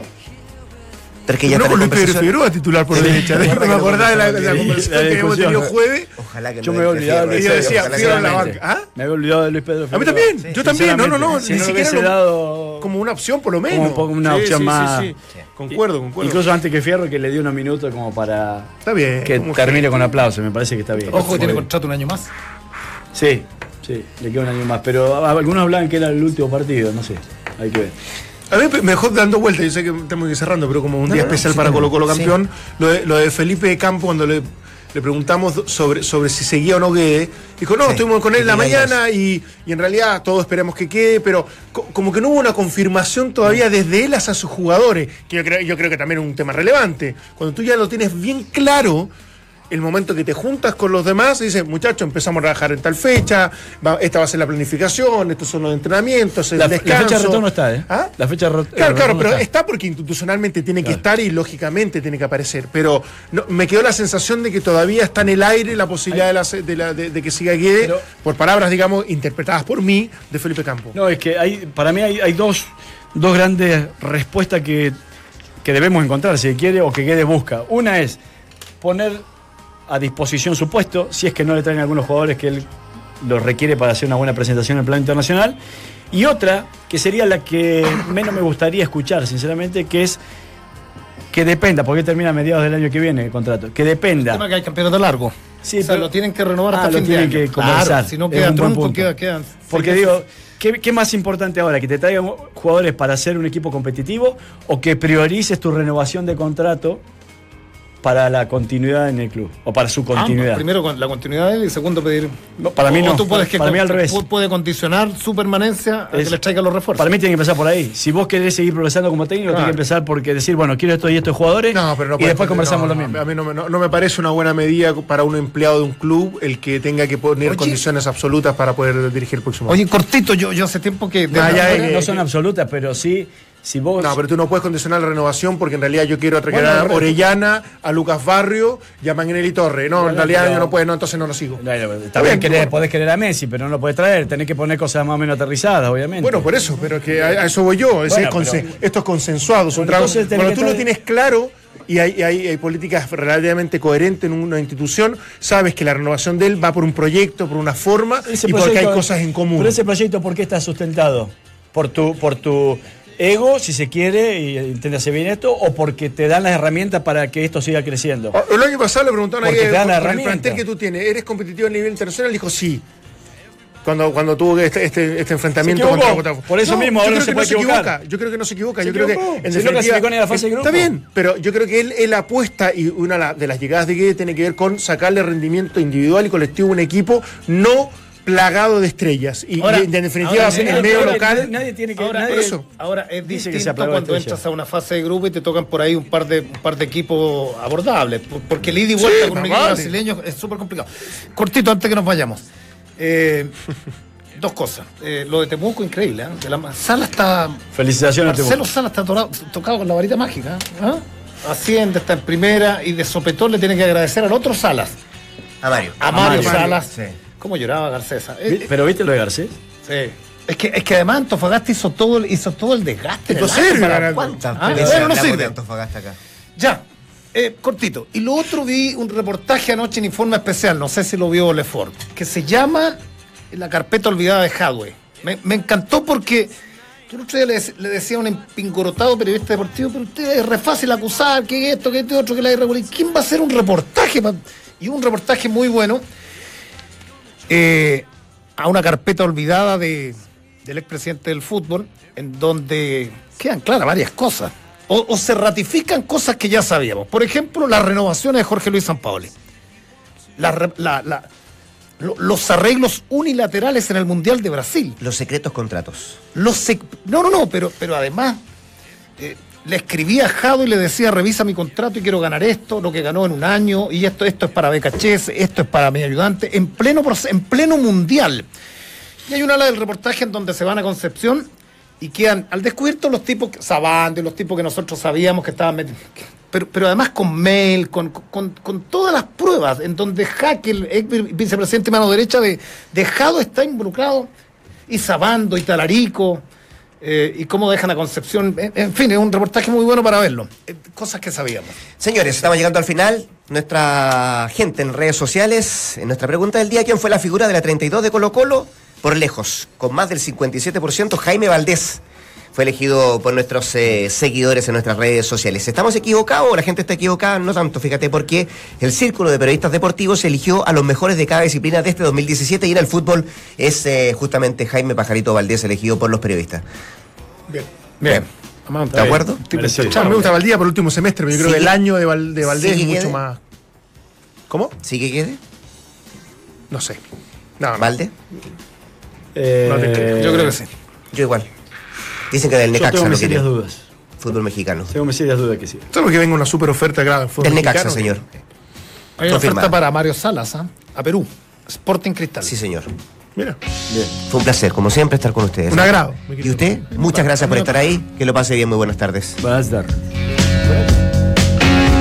Tres que ya no, están en Luis Pedro. Figueroa titular por Sí. derecha. No me no acordaba de la, de la conversación que habíamos tenido jueves. Ojalá que Yo no me había olvidado de decía, en la sea- banca. ¿Ah? Me había olvidado de Luis Pedro A mí Figueroa. también, yo también, no, no, no, Si ni no siquiera lo- dado Como una opción por lo menos. Como un poco una Sí, opción sí, más. sí, sí. Concuerdo, concuerdo. Incluso antes que Fierro, que le dio unos minutos como para Está bien. que como termine con aplausos. Me parece que está bien. Ojo que tiene contrato un año más. Sí, sí, le queda un año más. Pero algunos hablaban que era el último partido, no sé. Hay que ver. A mí mejor dando vueltas, yo sé que estamos cerrando, pero como un No, día no, especial sí, para Colo Colo sí. campeón, lo, de, lo de Felipe Campo cuando le, le preguntamos sobre, sobre si seguía o no Guede, dijo, no, Sí, estuvimos con él la mañana y, y en realidad todos esperamos que quede, pero co- como que no hubo una confirmación todavía desde él hacia sus jugadores, que yo creo, yo creo que también es un tema relevante. Cuando tú ya lo tienes bien claro, el momento que te juntas con los demás y dices, muchachos, empezamos a trabajar en tal fecha, va- esta va a ser la planificación, estos son los entrenamientos, el La, la descanso. fecha de retorno está, ¿eh? ¿Ah? La fecha de ro- Claro, claro, retorno pero está. está porque institucionalmente tiene que Claro. estar y lógicamente tiene que aparecer. Pero no- me quedó la sensación de que todavía está en el aire la posibilidad de, la se- de la- de- de que siga Guede, Pero- por palabras, digamos, interpretadas por mí, de Felipe Campo. No, es que hay, para mí hay, hay dos, dos grandes respuestas que, que debemos encontrar, si quiere, o que Guedes busca. Una es poner a disposición su puesto, si es que no le traen algunos jugadores que él los requiere para hacer una buena presentación en el plano internacional. Y otra, que sería la que menos me gustaría escuchar, sinceramente, que es que dependa, porque termina a mediados del año que viene el contrato, que El dependa. tema que hay campeonato largo. Sí, o sea, pero- lo tienen que renovar Ah, hasta lo fin de tienen año. que conversar. Claro, si no queda queda, quedan. Porque digo, ¿qué, qué más importante ahora? ¿Que te traigan jugadores para ser un equipo competitivo o que priorices tu renovación de contrato para la continuidad en el club? O para su Ambos. continuidad. Primero con la continuidad de él y segundo pedir. No, para mí o no. tú puedes Para- que para mí al revés. pu- Puede condicionar su permanencia a Es- que les traiga los refuerzos. Para mí tiene que empezar por ahí. Si vos querés seguir progresando como técnico, Claro. tiene que empezar porque decir, bueno, quiero esto y estos jugadores No, pero no y después conversamos no, lo mismo. A mí no, me- no- no me parece una buena medida para un empleado de un club el que tenga que poner Oye. condiciones absolutas para poder dirigir el próximo año. Oye, cortito, yo, yo hace tiempo que. Ah, ya, no, eh, no son absolutas, pero sí, si vos... No, pero tú no puedes condicionar la renovación porque en realidad yo quiero traer Bueno, a Orellana, a Lucas Barrio y a Magnelli Torre. No, en realidad pero- yo no puedo, no, entonces no lo sigo. Bueno, Está bien, bueno. podés querer a Messi, pero no lo podés traer. Tenés que poner cosas más o menos aterrizadas, obviamente. Bueno, por eso, pero es que a, a eso voy yo. es pero- esto es consensuado. es un Cuando tú lo tienes claro, y hay, hay- hay políticas relativamente coherentes en una institución, sabes que la renovación de él va por un proyecto, por una forma Ese y porque hay cosas en común. Pero ese proyecto, ¿por qué está sustentado? ¿Por tu, por tu ego, si se quiere, y hacer bien esto, o porque te dan las herramientas para que esto siga creciendo? El año pasado le preguntaron a Porque dan por- el plantel que tú tienes, ¿eres competitivo a nivel internacional? Dijo sí. Cuando, cuando tuvo este, este, este enfrentamiento Se contra Botafogo. Por eso mismo ahora no se que puede se equivocar. equivoca. Yo creo que no se equivoca. Se yo creo que en no definitiva- a la fase de Está grupo. bien, pero yo creo que él, él apuesta y una de las llegadas de Guede tiene que ver con sacarle rendimiento individual y colectivo a un equipo no plagado de estrellas. Y, Ahora- y en definitiva, ahora, en el medio ahora, local. nadie- tiene que. Ahora, nadie- eso. ahora es Dice que se cuando estrella. entras a una fase de grupo y te tocan por ahí un par de, un par de equipos abordables. por- Porque el ida y vuelta Sí, con un equipo vale. brasileño es súper complicado. Cortito, antes que nos vayamos. Eh, dos cosas. Eh, lo de Temuco, increíble. ¿eh? De la, Sala está. Felicitaciones a Marcelo Temuco. Sala está tocado con la varita mágica. ¿eh? Asciende, está en primera y de sopetón le tiene que agradecer al otro Salas, A Mario. a, Mario, Mario. Salas. Sí. ¿Cómo lloraba Garcesa? Eh, Vi- ¿Pero viste lo de Garcés? Sí. Es que, es que además Antofagasta hizo todo, el- hizo todo el desgaste. serio, año para- ganando. ¿Cuántas Ah, bueno, no sirve. Antofagasta acá? Ya, eh, cortito. Y lo otro vi un reportaje anoche en Informe Especial, no sé si lo vio Lefort, que se llama La carpeta olvidada de Hadwe. Me, me encantó porque yo el otro día le, le decía a un empingorotado periodista deportivo, pero usted es re fácil acusar, que esto, que este otro, que la irregularidad. ¿Quién va a hacer un reportaje? pa-?" Y un reportaje muy bueno eh, a una carpeta olvidada de, del expresidente del fútbol, en donde quedan claras varias cosas. O, o se ratifican cosas que ya sabíamos. Por ejemplo, las renovaciones de Jorge Luis Sampaoli. La re- la- la- lo- los arreglos unilaterales en el Mundial de Brasil. Los secretos contratos. Los sec- no, no, no, pero, pero además eh, le escribía a Jado y le decía, revisa mi contrato y quiero ganar esto, lo que ganó en un año, y esto, esto es para BKHS, esto es para mi ayudante, en pleno, en pleno mundial. Y hay una ala del reportaje en donde se van a Concepción y quedan al descubierto los tipos, Sabando y los tipos que nosotros sabíamos que estaban metidos. Pero, pero además con mail, con, con- con todas las pruebas, en donde Jaque, el ex vicepresidente mano derecha de, de Jado, está involucrado, y Sabando y Talarico, eh, y cómo dejan a Concepción. En, fin, es un reportaje muy bueno para verlo. Eh, cosas que sabíamos. Señores, estamos llegando al final. Nuestra gente en redes sociales, en nuestra pregunta del día, ¿quién fue la figura de la 32 de Colo Colo? Por lejos, con más del 57%, Jaime Valdés fue elegido por nuestros eh, seguidores en nuestras redes sociales. ¿Estamos equivocados o la gente está equivocada? No tanto, fíjate, porque el Círculo de Periodistas Deportivos eligió a los mejores de cada disciplina de este 2017 y en el fútbol es eh, justamente Jaime Pajarito Valdés elegido por los periodistas. Bien. Bien. ¿De acuerdo? Merecido. Me gusta Valdía por el último semestre, pero yo creo Sí. que el año de, Val- de Valdés Sí, es mucho quede. más. ¿Cómo? ¿Sí que quede? No sé. No, no. ¿Valde? Eh, No te creo. Yo creo que sí. Yo igual. Dicen que del Yo Necaxa tengo lo mis quieren. serias dudas. Fútbol mexicano. Tengo mis serias dudas que sí. Solo que venga una super oferta, claro. del fútbol Del Necaxa, mexicano. señor. Hay una Confirmado. oferta para Mario Salas, ¿ah? a Perú. Sporting Cristal. Sí, señor. Mira. Fue un placer, como siempre, estar con ustedes. Un agrado. ¿Y usted? Muchas gracias por estar ahí. Que lo pase bien. Muy buenas tardes. Buenas tardes.